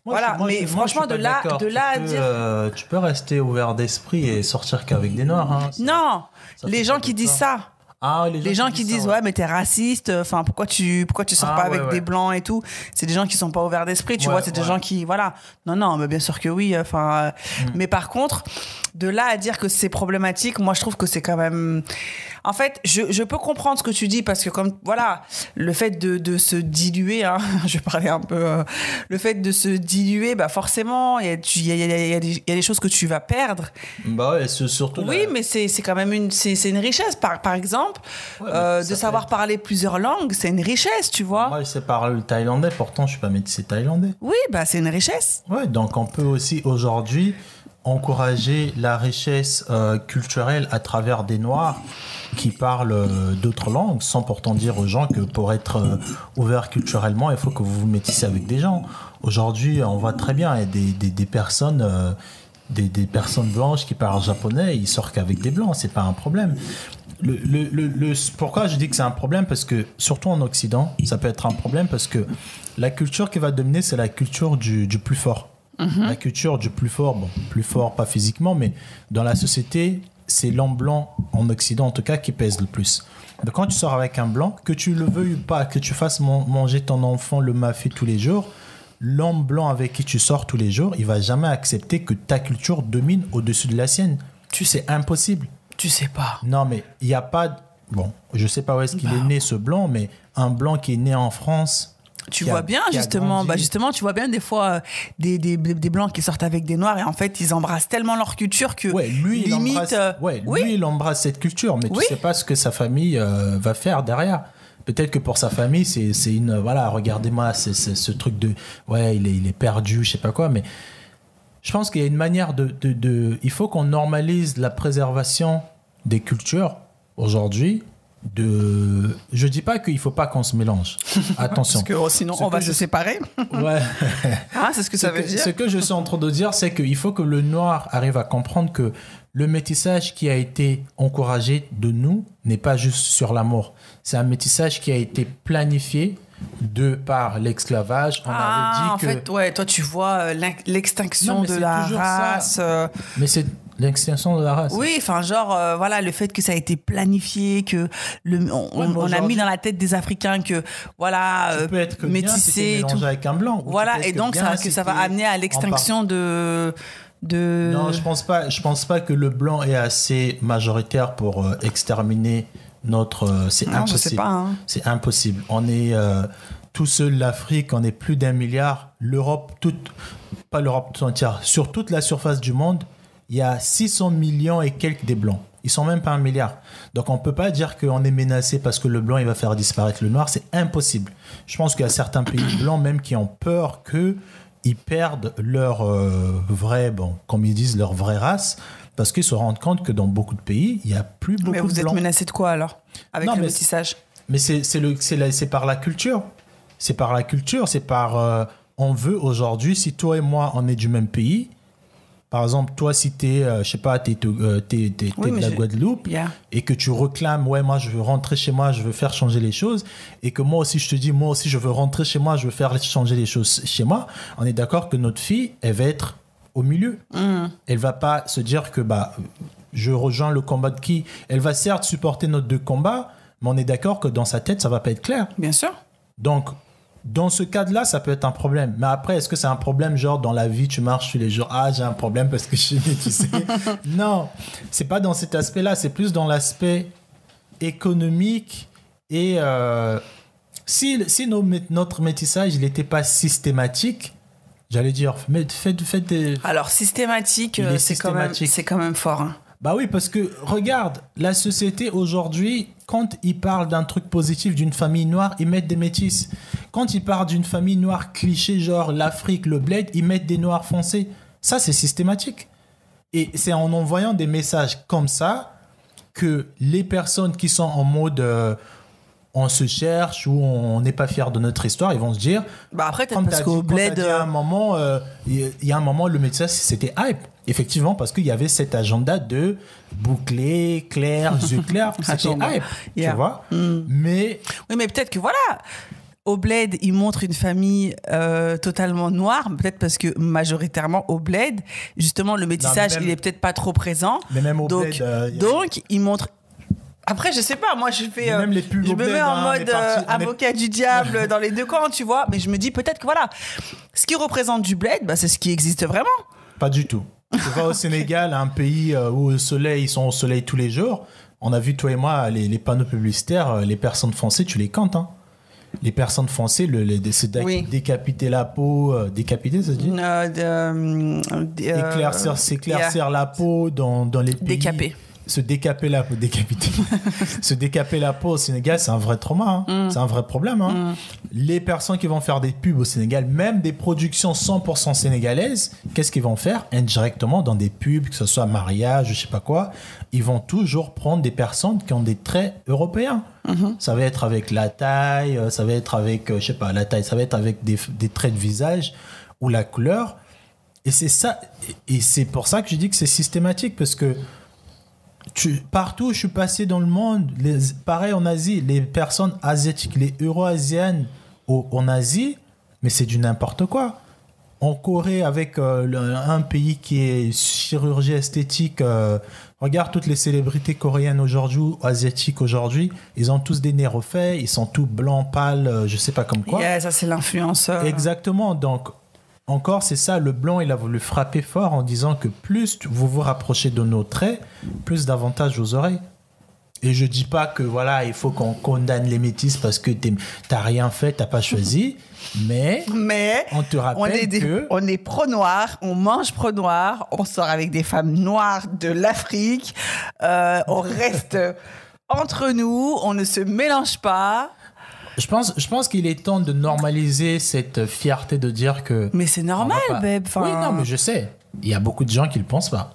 Moi, Voilà, moi, mais moi, franchement, de là- de Tu là à peux, dire- euh, tu peux rester ouvert d'esprit et sortir qu'avec des noirs. hein. Ça- non ça les gens qui disent ça. Ah, les gens qui disent ça, ouais mais t'es raciste enfin pourquoi tu pourquoi tu sors Ah, pas avec ouais. des blancs et tout? C'est des gens qui sont pas ouverts d'esprit tu vois c'est des gens qui voilà non non mais bien sûr que oui enfin euh, Mm. mais par contre de là à dire que c'est problématique moi je trouve que c'est quand même en fait je, je peux comprendre ce que tu dis parce que comme voilà le fait de, de se diluer hein, je vais parler un peu euh, le fait de se diluer bah forcément il y a, tu- il y, a, il y a- il y a des- choses que tu vas perdre Bah ouais, surtout. oui, la- mais c'est quand même une, c'est une richesse. Par, par exemple, Ouais, euh, de savoir être- parler plusieurs langues, c'est une richesse, tu vois. Moi, je sais parler le thaïlandais, pourtant, je suis pas métissé thaïlandais. Oui, bah c'est une richesse. Ouais, donc on peut aussi aujourd'hui encourager la richesse euh, culturelle à travers des Noirs qui parlent euh, d'autres langues, sans pourtant dire aux gens que pour être euh, ouvert culturellement, il faut que vous vous métissez avec des gens. Aujourd'hui, on voit très bien, des, des, des personnes... des, personnes blanches qui parlent japonais, ils sortent qu'avec des blancs, c'est pas un problème. Pourquoi je dis que c'est un problème? Parce que, surtout en Occident, ça peut être un problème parce que la culture qui va dominer, c'est la culture du plus fort. La culture du plus fort, bon, plus fort pas physiquement, mais dans la société, c'est l'homme blanc, en Occident en tout cas, qui pèse le plus. Donc quand tu sors avec un blanc, que tu le veuilles ou pas, que tu fasses man- manger ton enfant le mafé tous les jours, l'homme blanc avec qui tu sors tous les jours, il va jamais accepter que ta culture domine au-dessus de la sienne. Tu sais, impossible. Tu sais pas. Non, mais il n'y a pas. Bon, je sais pas où est-ce qu'il Bah. est né ce blanc, mais un blanc qui est né en France. Tu a- vois bien, justement. Bah, justement, tu vois bien des fois euh, des, des, des blancs qui sortent avec des noirs et en fait, ils embrassent tellement leur culture que Ouais, lui, il limite. embrasse, euh, ouais, oui, lui, il embrasse cette culture, mais Oui. tu sais pas ce que sa famille euh, va faire derrière. Peut-être que pour sa famille, c'est une. Voilà, regardez-moi, c'est c'est ce truc de. Ouais, il est, il est perdu, je sais pas quoi, mais. Je pense qu'il y a une manière de. de, de- il faut qu'on normalise la préservation des cultures aujourd'hui. De, je dis pas qu'il faut pas qu'on se mélange. Attention. parce que oh, sinon Ce on que va je- se séparer. Ouais. Ah, c'est ce que Ce ça veut que, dire. ce que je suis en train de dire, c'est qu'il faut que le noir arrive à comprendre que le métissage qui a été encouragé de nous n'est pas juste sur la mort. C'est un métissage qui a été planifié de par l'esclavage. On Ah, avait en que. fait, ouais, toi tu vois euh, l'extinction de la ça. race. euh, Mais c'est l'extinction de la race. Oui, enfin genre euh, voilà le fait que ça a été planifié, que le, on, Ouais, mais on a mis dans la tête des Africains que voilà euh, peux être que bien métissé et mélangé tout. avec un blanc. Voilà et donc bien ça, que ça va amener à l'extinction de de. Non, je pense pas. Je pense pas que le blanc est assez majoritaire pour euh, exterminer notre. euh, c'est impossible. hein. C'est impossible. On est euh, tout seul, l'Afrique, on est plus d'un milliard. L'Europe, toute, pas l'Europe tout entière, sur toute la surface du monde, il y a 600 millions et quelques des blancs. Ils sont même pas un milliard. Donc on peut pas dire qu'on est menacé parce que le blanc il va faire disparaître le noir. C'est impossible. Je pense qu'il y a certains pays blancs même qui ont peur que ils perdent leur euh, vraie, bon, comme ils disent, leur vraie race, parce qu'ils se rendent compte que dans beaucoup de pays, il y a plus beaucoup Mais vous de êtes menacé de quoi alors Avec Non, le mais- métissage Mais c'est par la culture. C'est par la culture, c'est par euh, on veut aujourd'hui si toi et moi on est du même pays. Par exemple, toi si t'es euh, je sais pas t'es euh, Oui, de la Guadeloupe Yeah. et que tu réclames ouais moi je veux rentrer chez moi, je veux faire changer les choses et que moi aussi je te dis moi aussi je veux rentrer chez moi, je veux faire changer les choses chez moi, on est d'accord que notre fille elle va être au milieu. Mhm. Elle va pas se dire que bah je rejoins le combat de qui? Elle va certes supporter notre deux combats, mais on est d'accord que dans sa tête ça va pas être clair. Bien sûr. Donc dans ce cadre-là, ça peut être un problème. Mais après, est-ce que c'est un problème genre dans la vie, tu marches tous les jours, ah j'ai un problème parce que je suis né, tu sais Non, c'est pas dans cet aspect-là. C'est plus dans l'aspect économique et euh, si, si nos notre métissage n'était pas systématique, j'allais dire, mais faites, faites des, Alors systématique, euh, est c'est quand même systématique. c'est quand même fort. hein. Bah oui, parce que regarde, la société aujourd'hui, quand ils parlent d'un truc positif d'une famille noire, ils mettent des métis. Quand ils parlent d'une famille noire cliché, genre l'Afrique, le bled, ils mettent des noirs foncés. Ça, c'est systématique. Et c'est en envoyant des messages comme ça que les personnes qui sont en mode euh, on se cherche ou on n'est pas fier de notre histoire, ils vont se dire Bah après peut-être parce qu'au dit- quand t'as bled dit à un euh, moment, euh, il il y a un moment, le médecin, c'était hype. Effectivement, parce qu'il y avait cet agenda de bouclé, clair, yeux clairs. C'était hype, Yeah. tu vois. Mm. Mais Oui, mais peut-être que voilà. Au bled, il montre une famille euh, totalement noire, peut-être parce que majoritairement au bled, justement, le métissage, même- il est peut-être pas trop présent. Mais même au donc, bled, euh, y a- donc, il montre. Après, je sais pas, moi, je fais. Euh, même les pubs je me mets en hein, mode euh, est- avocat du diable dans les deux camps, tu vois. Mais je me dis peut-être que voilà, ce qui représente du bled, bah, c'est ce qui existe vraiment. pas du tout. Tu vas au Sénégal, un pays euh, où le soleil, ils sont au soleil tous les jours. On a vu, toi et moi, les, les panneaux publicitaires, les personnes foncées, tu les comptes. Hein. Les personnes foncées, le, les- c'est Oui. décapiter la peau, euh, décapiter, ça se dit Éclaircir, s'éclaircir la peau dans, dans les pays. Décapé. Se décaper la peau, décapiter, se décaper la peau au Sénégal, c'est un vrai trauma, hein. Mm. c'est un vrai problème. hein. Les personnes qui vont faire des pubs au Sénégal, même des productions 100% sénégalaises, qu'est-ce qu'ils vont faire? Indirectement dans des pubs, que ce soit mariage, je sais pas quoi, ils vont toujours prendre des personnes qui ont des traits européens. Mm-hmm. Ça va être avec la taille, euh, ça va être avec, euh, je sais pas, la taille, ça va être avec des, des traits de visage ou la couleur. Et c'est ça, et c'est pour ça que je dis que c'est systématique, parce que tu, partout où je suis passé dans le monde, les, pareil en Asie, les personnes asiatiques, les euro-asiennes au- en Asie, mais c'est du n'importe quoi. En Corée, avec euh, le- un pays qui est chirurgie esthétique, euh, regarde toutes les célébrités coréennes aujourd'hui, ou asiatiques aujourd'hui, ils ont tous des nez refaits, ils sont tous blancs, pâles, euh, je sais pas comme quoi. Yeah, ça c'est l'influenceur. Exactement. Donc, encore, c'est ça. Le blanc, il a voulu frapper fort en disant que plus vous vous rapprochez de nos traits, plus d'avantages vous aurez. Et je dis pas que voilà, il faut qu'on condamne les métis parce que t'as rien fait, t'as pas choisi. Mais Mais on te on rappelle est, des- que on est pro-noir, on mange pro-noir, on sort avec des femmes noires de l'Afrique, euh, on reste entre nous, on ne se mélange pas. Je pense, je pense qu'il est temps de normaliser cette fierté de dire que. Mais c'est normal, pas- babe. Enfin, Oui, non, mais je sais. Il y a beaucoup de gens qui le pensent pas.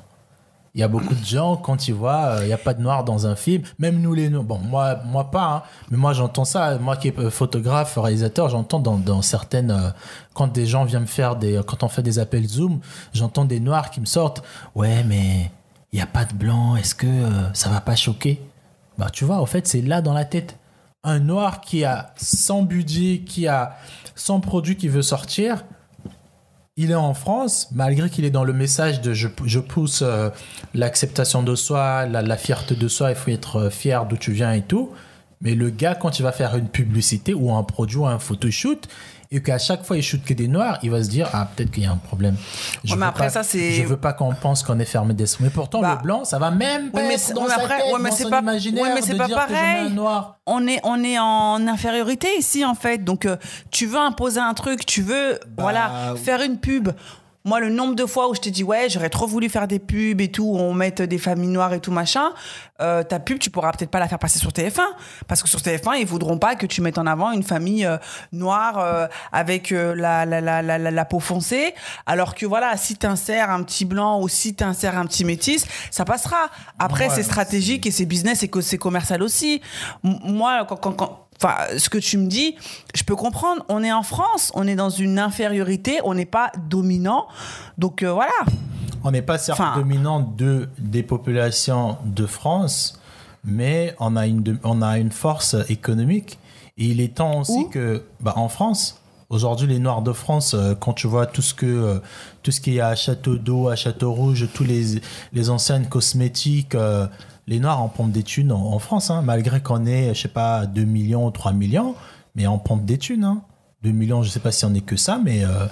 Il y a beaucoup de gens, quand ils voient, euh, il n'y a pas de noir dans un film, même nous les noirs, bon, moi, moi pas, hein, mais moi j'entends ça, moi qui est euh, photographe, réalisateur, j'entends dans, dans certaines, euh, quand des gens viennent me faire des, quand on fait des appels Zoom, j'entends des noirs qui me sortent, ouais, mais il n'y a pas de blanc, est-ce que euh, ça va pas choquer? Bah, tu vois, en fait, c'est là dans la tête. Un noir qui a 100 budget, qui a 100 produits qui veut sortir, il est en France, malgré qu'il est dans le message de je, pousse euh, l'acceptation de soi, la, la fierté de soi, il faut être euh, fier d'où tu viens et tout. Mais le gars, quand il va faire une publicité ou un produit ou un photoshoot, et qu'à chaque fois il shoot que des noirs, il va se dire ah peut-être qu'il y a un problème. Je Ouais, mais veux après, pas- ça, c'est- Je veux pas qu'on pense qu'on est fermé d'esprit. Mais pourtant Bah, le blanc, ça va même pas oui, mais être c'est- dans oui, sa après- tête, ouais, mais dans c'est son pas- imaginaire ouais, mais c'est pareil. noir. on est, on est en infériorité ici, en fait. Donc, euh, tu veux imposer un truc, tu veux, voilà, faire une pub. Moi, le nombre de fois où je t'ai dit, ouais, j'aurais trop voulu faire des pubs et tout, où on mette des familles noires et tout, machin, euh, ta pub, tu pourras peut-être pas la faire passer sur TF1. Parce que sur TF1, ils voudront pas que tu mettes en avant une famille euh, noire euh, avec euh, la, la, la, la, peau foncée. Alors que voilà, si t'insères un petit blanc ou si t'insères un petit métis, ça passera. Après, Ouais, c'est stratégique et c'est business et que c'est commercial aussi. M- moi, quand, quand, quand- Enfin, ce que tu me dis, je peux comprendre. On est en France, on est dans une infériorité, on n'est pas dominant. Donc euh, voilà. On n'est pas certes Enfin- dominant de, des populations de France, mais on a une, on a une force économique. Et il est temps aussi que, bah, en France, aujourd'hui, les Noirs de France, euh, quand tu vois tout ce que, euh, tout ce qui est à Château d'eau, à Château Rouge, tous les, les enseignes cosmétiques, les Noirs en pompent des thunes en, en France, hein, malgré qu'on ait, je sais pas, 2 millions ou 3 millions, mais on pompe des thunes. Hein. 2 millions, je sais pas si on est que ça, mais euh,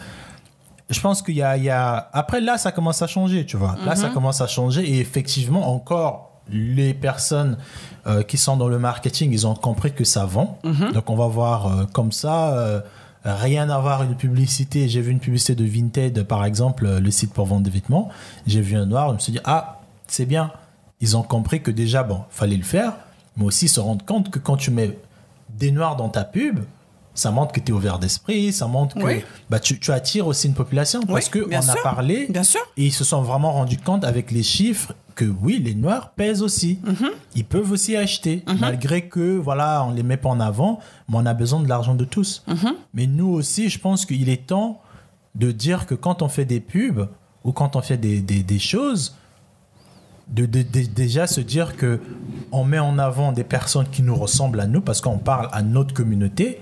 je pense qu'il y a, il y a- Après, là, ça commence à changer, tu vois. Là, ça commence à changer. Et effectivement, encore, les personnes euh, qui sont dans le marketing, ils ont compris que ça vend. Donc, on va voir euh, comme ça. rien à voir une publicité. J'ai vu une publicité de Vinted, par exemple, le site pour vendre des vêtements. J'ai vu un noir. Je me suis dit, ah, c'est bien. Ils ont compris que déjà, bon, fallait le faire. Mais aussi se rendre compte que quand tu mets des noirs dans ta pub, ça montre que tu es ouvert d'esprit, ça montre que Oui. bah, tu, tu attires aussi une population. Parce Oui, qu'on a parlé Bien sûr. et ils se sont vraiment rendus compte avec les chiffres que oui, les noirs pèsent aussi. Mhm. Ils peuvent aussi acheter, malgré que voilà, on les met pas en avant, mais on a besoin de l'argent de tous. Mhm. Mais nous aussi, je pense qu'il est temps de dire que quand on fait des pubs ou quand on fait des, des, des choses, de, de- de- déjà se dire que on met en avant des personnes qui nous ressemblent à nous parce qu'on parle à notre communauté.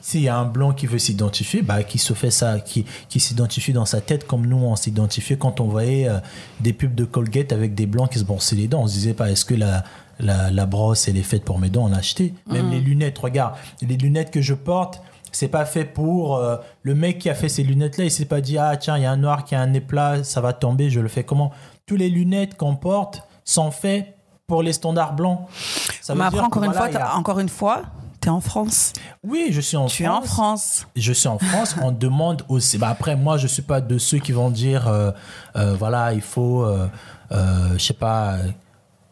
S'il y a un blanc qui veut s'identifier, bah, qui se fait ça, qui, qui s'identifie dans sa tête comme nous on s'identifiait quand on voyait euh, des pubs de Colgate avec des blancs qui se brossaient les dents. On se disait pas est-ce que la, la, la brosse elle est faite pour mes dents, on l'a acheté. Même les lunettes, regarde, les lunettes que je porte, c'est pas fait pour euh, le mec qui a fait ces lunettes là, il s'est pas dit ah tiens, il y a un noir qui a un nez plat, ça va tomber, je le fais comment? Tous les lunettes qu'on porte sont faites pour les standards blancs. Ça veut Mais après, que encore, une voilà, fois, a- encore une fois, t'es en France. Oui, je suis en Tu es France. en France. Je suis en France, on demande aussi. Bah après, moi, je suis pas de ceux qui vont dire, euh, euh, voilà, il faut, euh, euh, je sais pas, euh,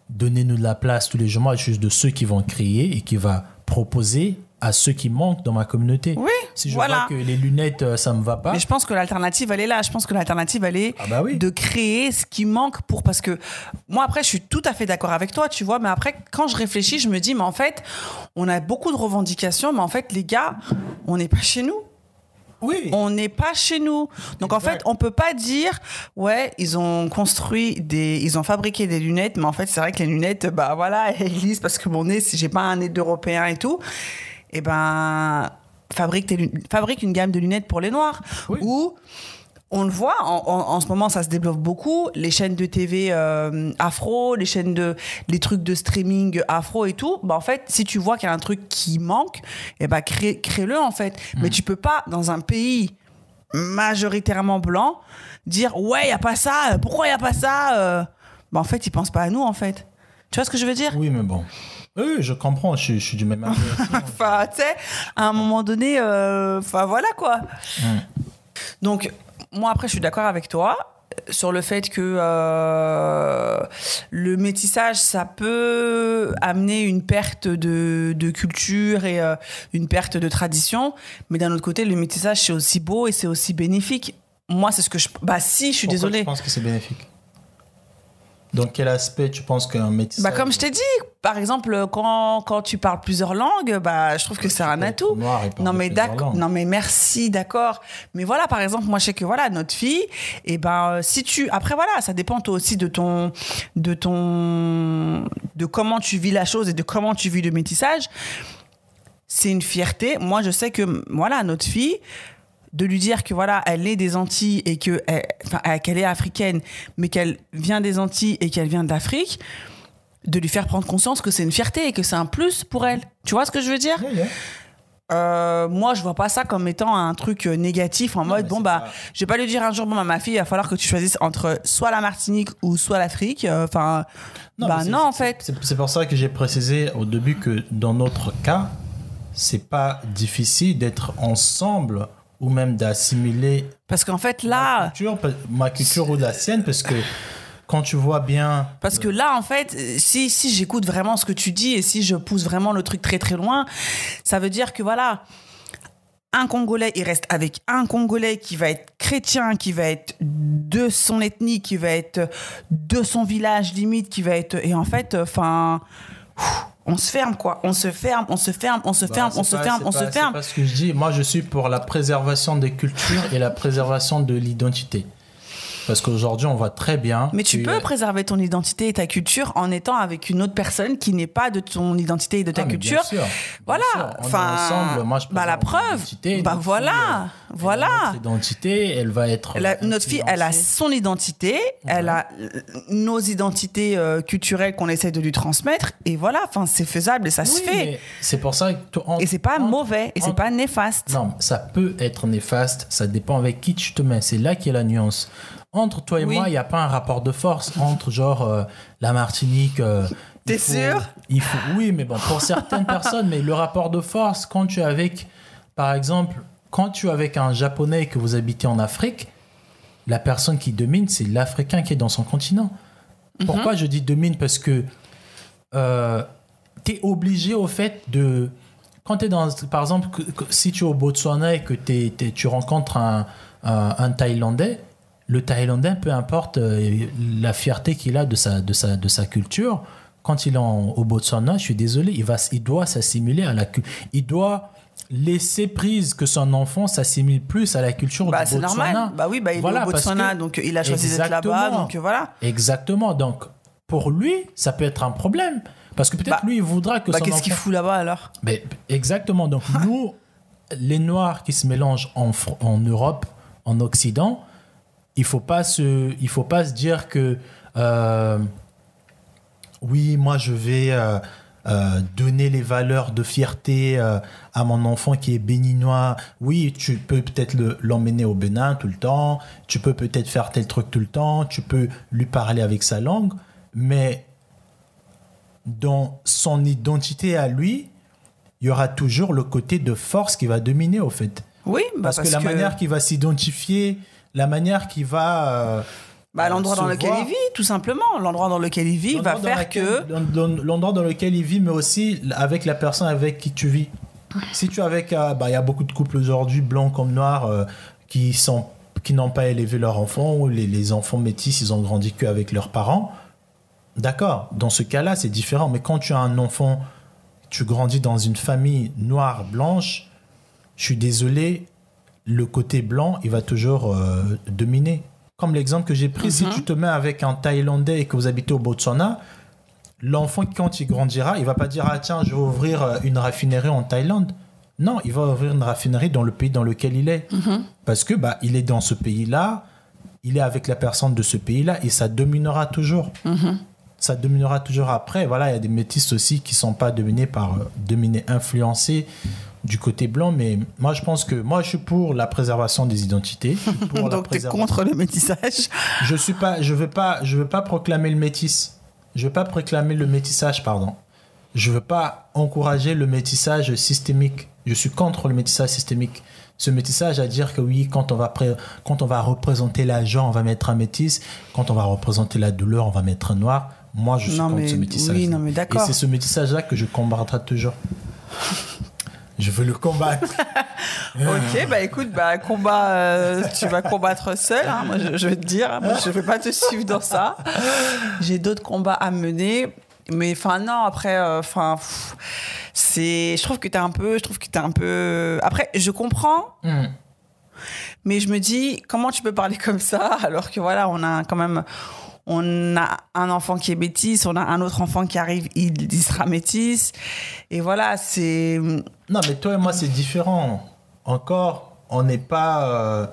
donnez-nous de la place tous les jours. Moi, je suis de ceux qui vont créer et qui va proposer à ceux qui manquent dans ma communauté. Oui, Si je voilà. vois que les lunettes, euh, ça me va pas. Mais je pense que l'alternative, elle est là. Je pense que l'alternative, elle est Ah bah oui. de créer ce qui manque pour. Parce que moi, après, je suis tout à fait d'accord avec toi, tu vois. Mais après, quand je réfléchis, je me dis, mais en fait, on a beaucoup de revendications, mais en fait, les gars, on n'est pas chez nous. Oui. On n'est pas chez nous. Donc en fait, on peut pas dire ouais, ils ont construit des ils ont fabriqué des lunettes, mais en fait, c'est vrai que les lunettes bah voilà, elles glissent parce que mon nez, j'ai pas un nez d'européen et tout, et ben fabrique tes fabrique une gamme de lunettes pour les noirs Oui. ou on le voit, en, en- en ce moment, ça se développe beaucoup. Les chaînes de TV euh, afro, les chaînes de, les trucs de streaming afro et tout. Bah, en fait, si tu vois qu'il y a un truc qui manque, eh ben, crée, crée-le, en fait. Mais tu peux pas, dans un pays majoritairement blanc, dire, ouais, il y a pas ça, pourquoi il y a pas ça? euh Bah, en fait, ils pensent pas à nous, en fait. Tu vois ce que je veux dire? Oui, mais bon. Oui, je comprends, je, suis- je suis du même avis. Enfin, tu sais, à un moment donné, euh, enfin voilà quoi. Donc, moi après, je suis d'accord avec toi euh, sur le fait que euh, le métissage, ça peut amener une perte de, de culture et euh, une perte de tradition. Mais d'un autre côté, le métissage, c'est aussi beau et c'est aussi bénéfique. Moi, c'est ce que je. Bah, si, je suis Pourquoi désolée. Tu penses que c'est bénéfique? Dans quel aspect tu penses qu'un métissage... Bah, comme je t'ai dit, par exemple, quand, quand tu parles plusieurs langues, bah, je trouve que c'est un atout. Non mais d'accord, non mais merci, d'accord. Mais voilà, par exemple, moi je sais que voilà notre fille, et ben euh, si tu, après voilà, ça dépend toi aussi de ton, de ton, de comment tu vis la chose et de comment tu vis le métissage. C'est une fierté. Moi je sais que voilà notre fille, de lui dire que voilà elle est des Antilles et que enfin, euh, qu'elle est africaine, mais qu'elle vient des Antilles et qu'elle vient d'Afrique. De lui faire prendre conscience que c'est une fierté et que c'est un plus pour elle. Tu vois ce que je veux dire? Euh, moi, je vois pas ça comme étant un truc euh, négatif en mode bon bah, pas- je vais pas lui dire un jour bon bah, ma fille, il va falloir que tu choisisses entre soit la Martinique ou soit l'Afrique. Euh, Enfin, bah mais c'est- non en fait. C'est c'est pour ça que j'ai précisé au début que dans notre cas, c'est pas difficile d'être ensemble ou même d'assimiler Parce qu'en fait ma là, culture, ma culture ou la sienne, parce que quand tu vois bien. parce que là en fait, si si j'écoute vraiment ce que tu dis et si je pousse vraiment le truc très très loin, ça veut dire que voilà. Un Congolais, il reste avec un Congolais qui va être chrétien, qui va être de son ethnie, qui va être de son village limite, qui va être... Et en fait, enfin... on se ferme, quoi. On se ferme, on se ferme, on se Bah, ferme, c'est on se pas- ferme, c'est on pas- se c'est ferme. pas ce que je dis. Moi, je suis pour la préservation des cultures et la préservation de l'identité. Parce qu'aujourd'hui, on voit très bien. Mais tu peux préserver ton identité et ta culture en étant avec une autre personne qui n'est pas de ton identité et de ta Ah, culture. bien sûr, bien Voilà. sûr. On est Enfin, ensemble. Moi, je bah, la preuve. identité, Bah, voilà. fille, Voilà. Notre identité, elle va être. La- notre fille, elle a son identité, elle a nos identités euh, culturelles qu'on essaie de lui transmettre, et voilà, enfin, c'est faisable et ça se fait. C'est pour ça que. en- Et c'est pas mauvais, et c'est pas néfaste. Non, ça peut être néfaste, ça dépend avec qui tu te mets. C'est là qu'il y a la nuance. Entre toi et Oui. moi, il n'y a pas un rapport de force entre genre euh, la Martinique. euh, T'es sûr? il faut, Oui, mais bon, pour certaines personnes, mais le rapport de force, quand tu es avec, par exemple, quand tu es avec un Japonais et que vous habitez en Afrique, la personne qui domine, c'est l'Africain qui est dans son continent. Mhm. Pourquoi je dis domine? Parce que tu es obligé au fait de... Quand tu es dans... Par exemple, que- que si tu es au Botswana et que tu rencontres un, un, un Thaïlandais, le Thaïlandais, peu importe euh, la fierté qu'il a de sa, de, sa, de sa culture, quand il est en- au Botswana, je suis désolé, il, va, il doit s'assimiler à la culture. Il doit laisser prise que son enfant s'assimile plus à la culture Bah, du c'est Botswana. normal. Bah oui, bah, il Voilà, est au Botswana, que- donc il a choisi d'être là-bas, Exactement. donc voilà. Exactement. Donc, pour lui, ça peut être un problème. Parce que peut-être Bah, lui, il voudra que Bah, son qu'est-ce qu'il fout là-bas alors? Mais, exactement. Donc, nous, les Noirs qui se mélangent en, en Europe, en Occident, il faut pas se, il faut pas se dire que euh, oui, moi, je vais euh, euh, donner les valeurs de fierté à mon enfant qui est béninois. Oui, tu peux peut-être le- l'emmener au Bénin tout le temps. Tu peux peut-être faire tel truc tout le temps. Tu peux lui parler avec sa langue, mais dans son identité à lui, il y aura toujours le côté de force qui va dominer au fait. Oui, bah, Parce, que la manière qu'il va s'identifier, la manière qu'il va, euh, Bah, l'endroit dans lequel voir. il vit, tout simplement. L'endroit dans lequel il vit va faire lequel- que. L'endroit dans lequel il vit, mais aussi avec la personne avec qui tu vis. Si tu es avec. euh, bah, Il y a beaucoup de couples aujourd'hui, blancs comme noirs, euh, qui sont qui n'ont pas élevé leurs enfants, ou les, les enfants métis, ils ont grandi qu'avec leurs parents. D'accord, dans ce cas-là, c'est différent. Mais quand tu as un enfant, tu grandis dans une famille noire, blanche, je suis désolé, le côté blanc, il va toujours euh, dominer. Comme l'exemple que j'ai pris, si tu te mets avec un Thaïlandais et que vous habitez au Botswana, l'enfant, quand il grandira, il va pas dire Ah, tiens, je vais ouvrir euh, une raffinerie en Thaïlande. Non, il va ouvrir une raffinerie dans le pays dans lequel il est. Parce que bah, il est dans ce pays-là, il est avec la personne de ce pays-là et ça dominera toujours. Ça dominera toujours après. Voilà, il y a des métis aussi qui sont pas dominés par, euh, dominés, influencés du côté blanc. Mais moi, je pense que moi, je suis pour la préservation des identités. Pour Donc, t'es préservation- contre le métissage. je suis pas, je veux pas, je veux pas proclamer le métis. Je veux pas proclamer le métissage, pardon. Je veux pas encourager le métissage systémique. Je suis contre le métissage systémique. Ce métissage à dire que oui, quand on va pré- quand on va représenter la joie, on va mettre un métis. Quand on va représenter la douleur, on va mettre un noir. Moi, je suis Non, contre mais- ce métissage. oui, non, mais Et c'est ce métissage-là que je combattrai toujours. je veux le combattre. Ok, bah écoute, bah combat, euh, tu vas combattre seul. hein, moi, je, je vais te dire, hein, moi, je vais pas te suivre dans ça. J'ai d'autres combats à mener, mais enfin non. Après, euh, enfin, c'est, je trouve que t'es un peu, je trouve que t'es un peu. Après, je comprends, Hmm. mais je me dis, comment tu peux parler comme ça alors que voilà, on a quand même. On a un enfant qui est métis, on a un autre enfant qui arrive, il, sera métis. Et voilà, c'est. Non, mais toi et moi, c'est différent. Encore, on n'est pas.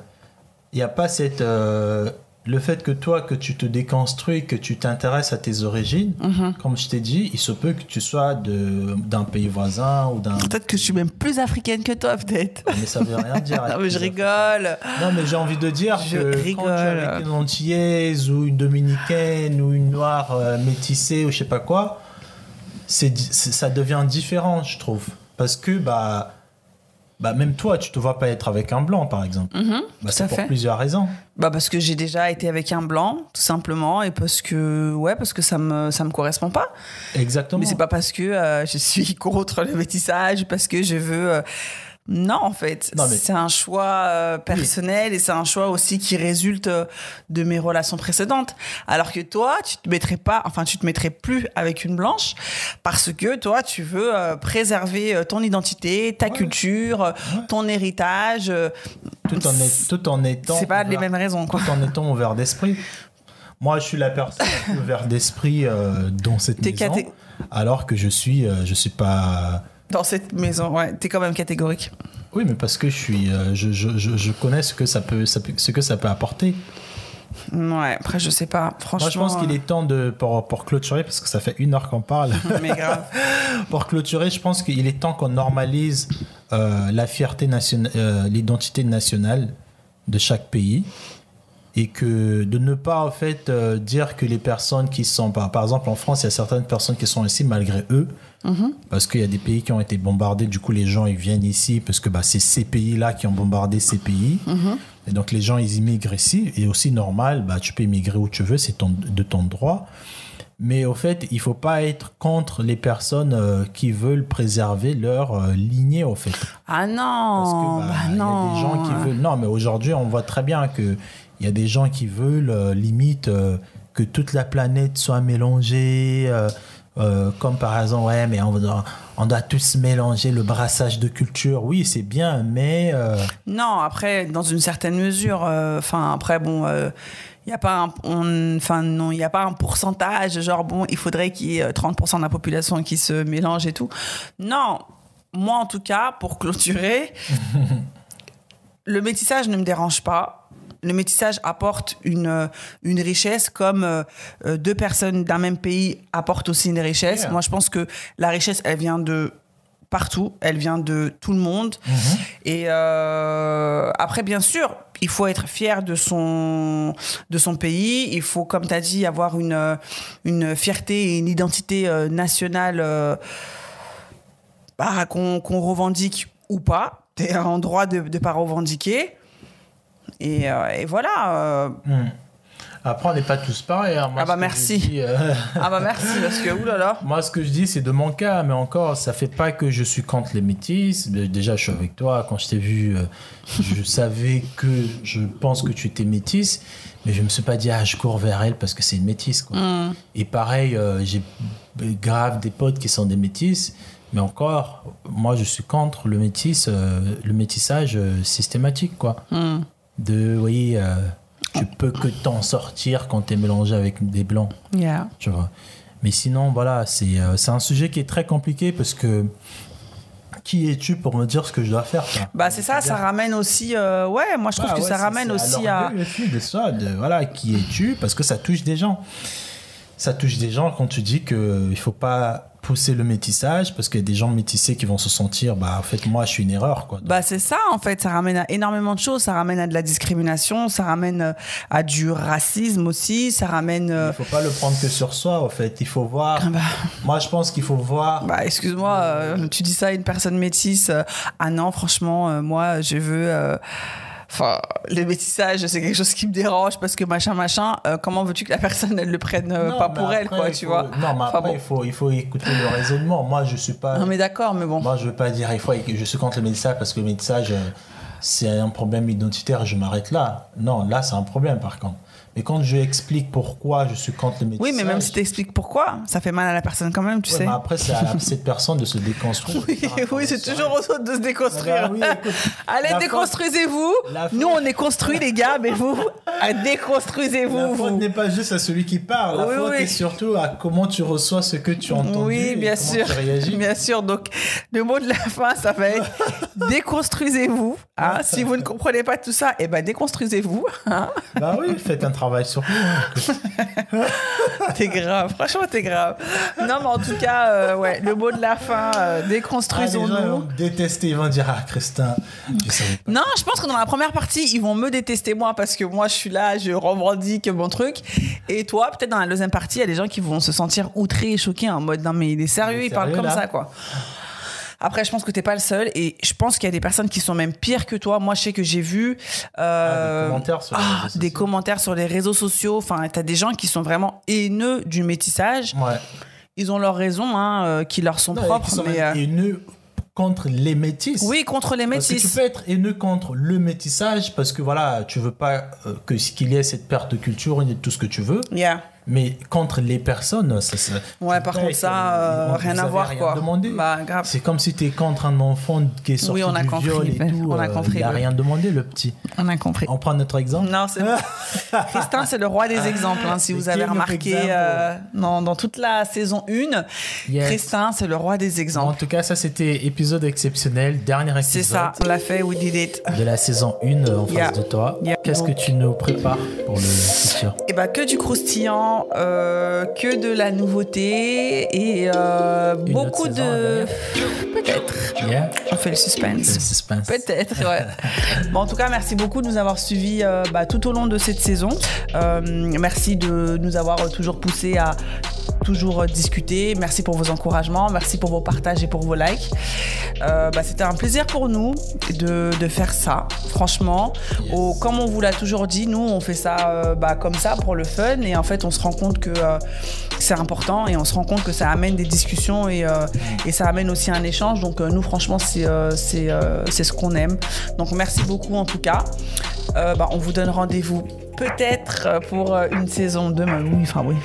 Il n'y a pas cette. euh, le fait que toi, que tu te déconstruis, que tu t'intéresses à tes origines, Mhm. comme je t'ai dit, il se peut que tu sois d'un pays voisin ou d'un. Peut-être que je suis même plus africaine que toi, peut-être. Mais ça veut rien dire. Non, mais je rigole. Non, mais j'ai envie de dire Je que rigole. quand tu es avec une antillaise ou une dominicaine ou une noire euh, métissée ou je sais pas quoi, c'est- ça devient différent, je trouve. Parce que, bah, bah, même toi, tu te vois pas être avec un blanc, par exemple. Bah, Mhm, tout c'est pour fait. plusieurs raisons. Bah parce que j'ai déjà été avec un blanc, tout simplement, et parce que ouais, parce que ça me ça me correspond pas. Exactement. Mais c'est pas parce que euh, je suis contre le métissage, parce que je veux. euh, Non, en fait, mais- c'est un choix euh, personnel et c'est un choix aussi qui résulte euh, de mes relations précédentes. Alors que toi, tu te mettrais pas, enfin, tu te mettrais plus avec une blanche parce que toi, tu veux euh, préserver ton identité, ta culture, ton héritage. tout, en est- tout en étant. C'est pas les ouvert- mêmes raisons, quoi. Tout en étant ouvert d'esprit. Moi, je suis la personne ouverte d'esprit dans cette maison. Alors que je suis, je suis pas. Dans cette maison, ouais, t'es quand même catégorique. Oui, mais parce que je suis, euh, je, je, je, je connais ce que ça peut, ça peut- ce que ça peut apporter. Ouais, après, je sais pas, franchement. Moi, je pense qu'il est temps de pour, pour clôturer parce que ça fait une heure qu'on parle. Mais grave. pour clôturer, je pense qu'il est temps qu'on normalise euh, la fierté nationale, euh, l'identité nationale de chaque pays et que de ne pas en fait euh, dire que les personnes qui sont par, par exemple en France, il y a certaines personnes qui sont ici malgré eux parce qu'il y a des pays qui ont été bombardés, du coup les gens ils viennent ici parce que bah, c'est ces pays-là qui ont bombardé ces pays. Et donc les gens ils immigrent ici et aussi normal, bah, tu peux immigrer où tu veux, c'est ton, de ton droit. Mais au fait, il faut pas être contre les personnes euh, qui veulent préserver leur euh, lignée au fait. Ah Parce non, que bah, bah, il y non. a des gens qui veulent. Non, mais aujourd'hui, on voit très bien que il y a des gens qui veulent euh, limite euh, que toute la planète soit mélangée. euh, euh, comme par exemple, ouais, mais on doit, on doit tous mélanger le brassage de culture. Oui, c'est bien, mais Non, après, dans une certaine mesure, enfin, après, bon, il n'y a pas un, on- enfin, non, il y a pas un pourcentage, genre, bon, il faudrait qu'il y ait euh, 30% de la population qui se mélange et tout. Non, moi, en tout cas, pour clôturer, le métissage ne me dérange pas. Le métissage apporte une, euh, une richesse comme euh, euh, deux personnes d'un même pays apportent aussi une richesse. Yeah. Moi, je pense que la richesse, elle vient de partout, elle vient de tout le monde. Et euh, après, bien sûr, il faut être fier de son, de son pays. Il faut, comme tu as dit, avoir une, une fierté et une identité nationale euh, bah, qu'on qu'on revendique ou pas. Tu es en droit de ne pas revendiquer. Et, euh, et voilà. euh, hmm. Après, on n'est pas tous pareils. hein. Moi, Ah bah, merci. dis, euh, Ah bah merci, parce que oulala. Moi, ce que je dis, c'est de mon cas, mais encore, ça fait pas que je suis contre les métis. Déjà, je suis avec toi. Quand je t'ai vu, je savais que je pense que tu étais métisse, mais je me suis pas dit, ah, je cours vers elle parce que c'est une métisse. Quoi. Hmm. Et pareil, euh, j'ai grave des potes qui sont des métis, mais encore, moi, je suis contre le métis, euh, le métissage systématique, quoi. Hmm. De, oui, euh, tu peux que t'en sortir quand t'es mélangé avec des blancs Yeah. tu vois. Mais sinon, voilà, c'est euh, un sujet qui est très compliqué parce que qui es-tu pour me dire ce que je dois faire quoi? Bah c'est ça, ça ramène aussi. euh, ouais, moi je trouve Ah que ouais, ça ramène aussi à. de ça, de, voilà, qui es-tu? Parce que ça touche des gens. Ça touche des gens quand tu dis que il faut pas pousser le métissage parce qu'il y a des gens métissés qui vont se sentir, bah en fait moi je suis une erreur quoi. Bah c'est ça en fait, ça ramène à énormément de choses, ça ramène à de la discrimination, ça ramène euh, à du racisme aussi, ça ramène. euh, Il faut pas le prendre que sur soi en fait. Il faut voir. bah, Moi je pense qu'il faut voir. bah excuse-moi, euh, tu dis ça à une personne métisse. euh, ah non, franchement, euh, moi je veux. Enfin, le métissage, c'est quelque chose qui me dérange parce que machin, machin. euh, comment veux-tu que la personne elle le prenne euh, Non, pas pour elle, quoi, tu faut- vois Non, mais après, bon. il, faut, il faut écouter le raisonnement. Moi, je suis pas. Non mais d'accord, mais bon. Moi, je veux pas dire, il faut, je suis contre le métissage parce que le métissage, euh, c'est un problème identitaire, je m'arrête là. Non, là, c'est un problème par contre. Mais quand je explique pourquoi je suis contre le métissage. Oui, mais même si tu expliques pourquoi, ça fait mal à la personne quand même, tu Ouais, sais. mais après, c'est à la- cette personne de se déconstruire. Oui, oui, c'est toujours aux autres de se déconstruire. Ah bah oui, écoute, Allez, la déconstruisez-vous. la Nous, on est construits, les gars, mais vous, La déconstruisez-vous. faute vous. n'est pas juste à celui qui parle. La Oui, faute est surtout à comment tu reçois ce que tu as entendu. Oui, et bien comment sûr. Tu réagis. Bien sûr. Donc, le mot de la fin, ça va être déconstruisez-vous. hein. Si vous ne comprenez pas tout ça, eh ben, déconstruisez-vous. hein. Bah oui, faites un travail sur. T'es grave. Franchement, t'es grave. Non, mais en tout cas, euh, ouais, le mot de la fin, euh, Ah, les gens ils déconstruisons-nous. vont me détester, ils vont dire Ah, Christin, je savais pas. Non, je pense que dans la première partie, ils vont me détester moi parce que moi, je suis là, je revendique mon truc. Et toi, peut-être dans la deuxième partie, il y a des gens qui vont se sentir outrés et choqués en mode non mais il est sérieux, Il est il parle comme là ça quoi. Après, je pense que t'es pas le seul et je pense qu'il y a des personnes qui sont même pires que toi. Moi, je sais que j'ai vu euh, Ah, des commentaires sur les ah, réseaux sociaux. des commentaires sur les réseaux sociaux. Enfin, t'as des gens qui sont vraiment haineux du métissage. Ouais. Ils ont leurs raisons, hein, euh, qui leur sont Non, propres, sont mais euh, haineux contre les métis. oui, contre les Parce que tu métis. peux être haineux contre le métissage parce que voilà, tu veux pas que qu'il y ait cette perte de culture et tout ce que tu veux. Yeah. Mais contre les personnes, ça, ça- Ouais, par contre, ça, euh, on- rien à voir, rien quoi. demandé. Bah, grave. C'est comme si tu es contre un enfant qui est sorti Oui, on a du compris, viol et tout. on a euh, compris, Il a oui. rien demandé, le petit. On a compris. On prend notre exemple. Non, c'est Christin, c'est le roi des exemples. hein, si vous avez remarqué euh, dans, dans toute la saison 1, Yes. Christin, c'est le roi des En exemples. tout cas, ça c'était épisode exceptionnel, dernier épisode C'est ça, on l'a fait, we did it. de la saison 1 en face de toi. Yeah. Qu'est-ce que tu nous prépares pour le futur? Et bah que du croustillant, euh, que de la nouveauté et euh, beaucoup saison de. Peut-être. Yeah. On fait le suspense. le suspense. Peut-être, ouais. bon, en tout cas, merci beaucoup de nous avoir suivis euh, bah, tout au long de cette saison. Merci de nous avoir toujours poussé à toujours euh, discuter. Merci pour vos encouragements. Merci pour vos partages et pour vos likes. Euh, bah, C'était un plaisir pour nous de, de faire ça, franchement. Yes. Au- comme on vous l'a toujours dit, nous, on fait ça euh, bah, comme ça pour le fun. Et en fait, on se rend compte que euh, c'est important et on se rend compte que ça amène des discussions et, et ça amène aussi un échange. Donc, nous, franchement, c'est c'est ce qu'on aime. Donc, merci beaucoup en tout cas. Euh, bah, on vous donne rendez-vous peut-être euh, pour euh, une saison 2. Mais oui, enfin oui,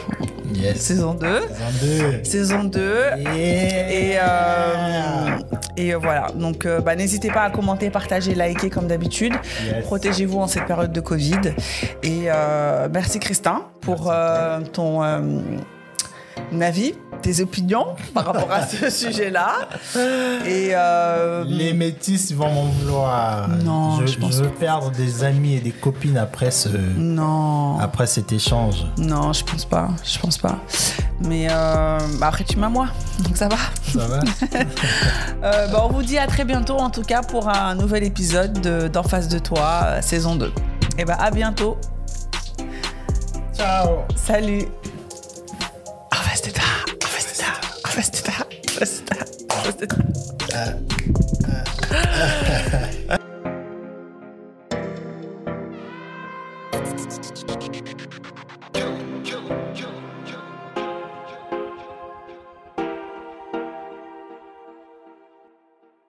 Yes. saison 2. Saison 2. Saison 2. Et, euh, et voilà, donc euh, bah, n'hésitez pas à commenter, partager, liker comme d'habitude. Yes. Protégez-vous en cette période de Covid. Et euh, merci Christin pour euh, ton euh, avis, tes opinions par rapport à ce sujet-là. Et euh, Les métis vont m'en vouloir. Non, je, je pense veux perdre des amis et des copines après ce, non, après cet échange. non, je pense pas, je pense pas. Mais euh, bah, après tu m'as moi, donc ça va. Ça va Euh, bah, on vous dit à très bientôt en tout cas pour un nouvel épisode de d'en face de toi, saison 2. Et bah à bientôt. Ciao. Salut. En face de toi, en face de toi, en face de toi, en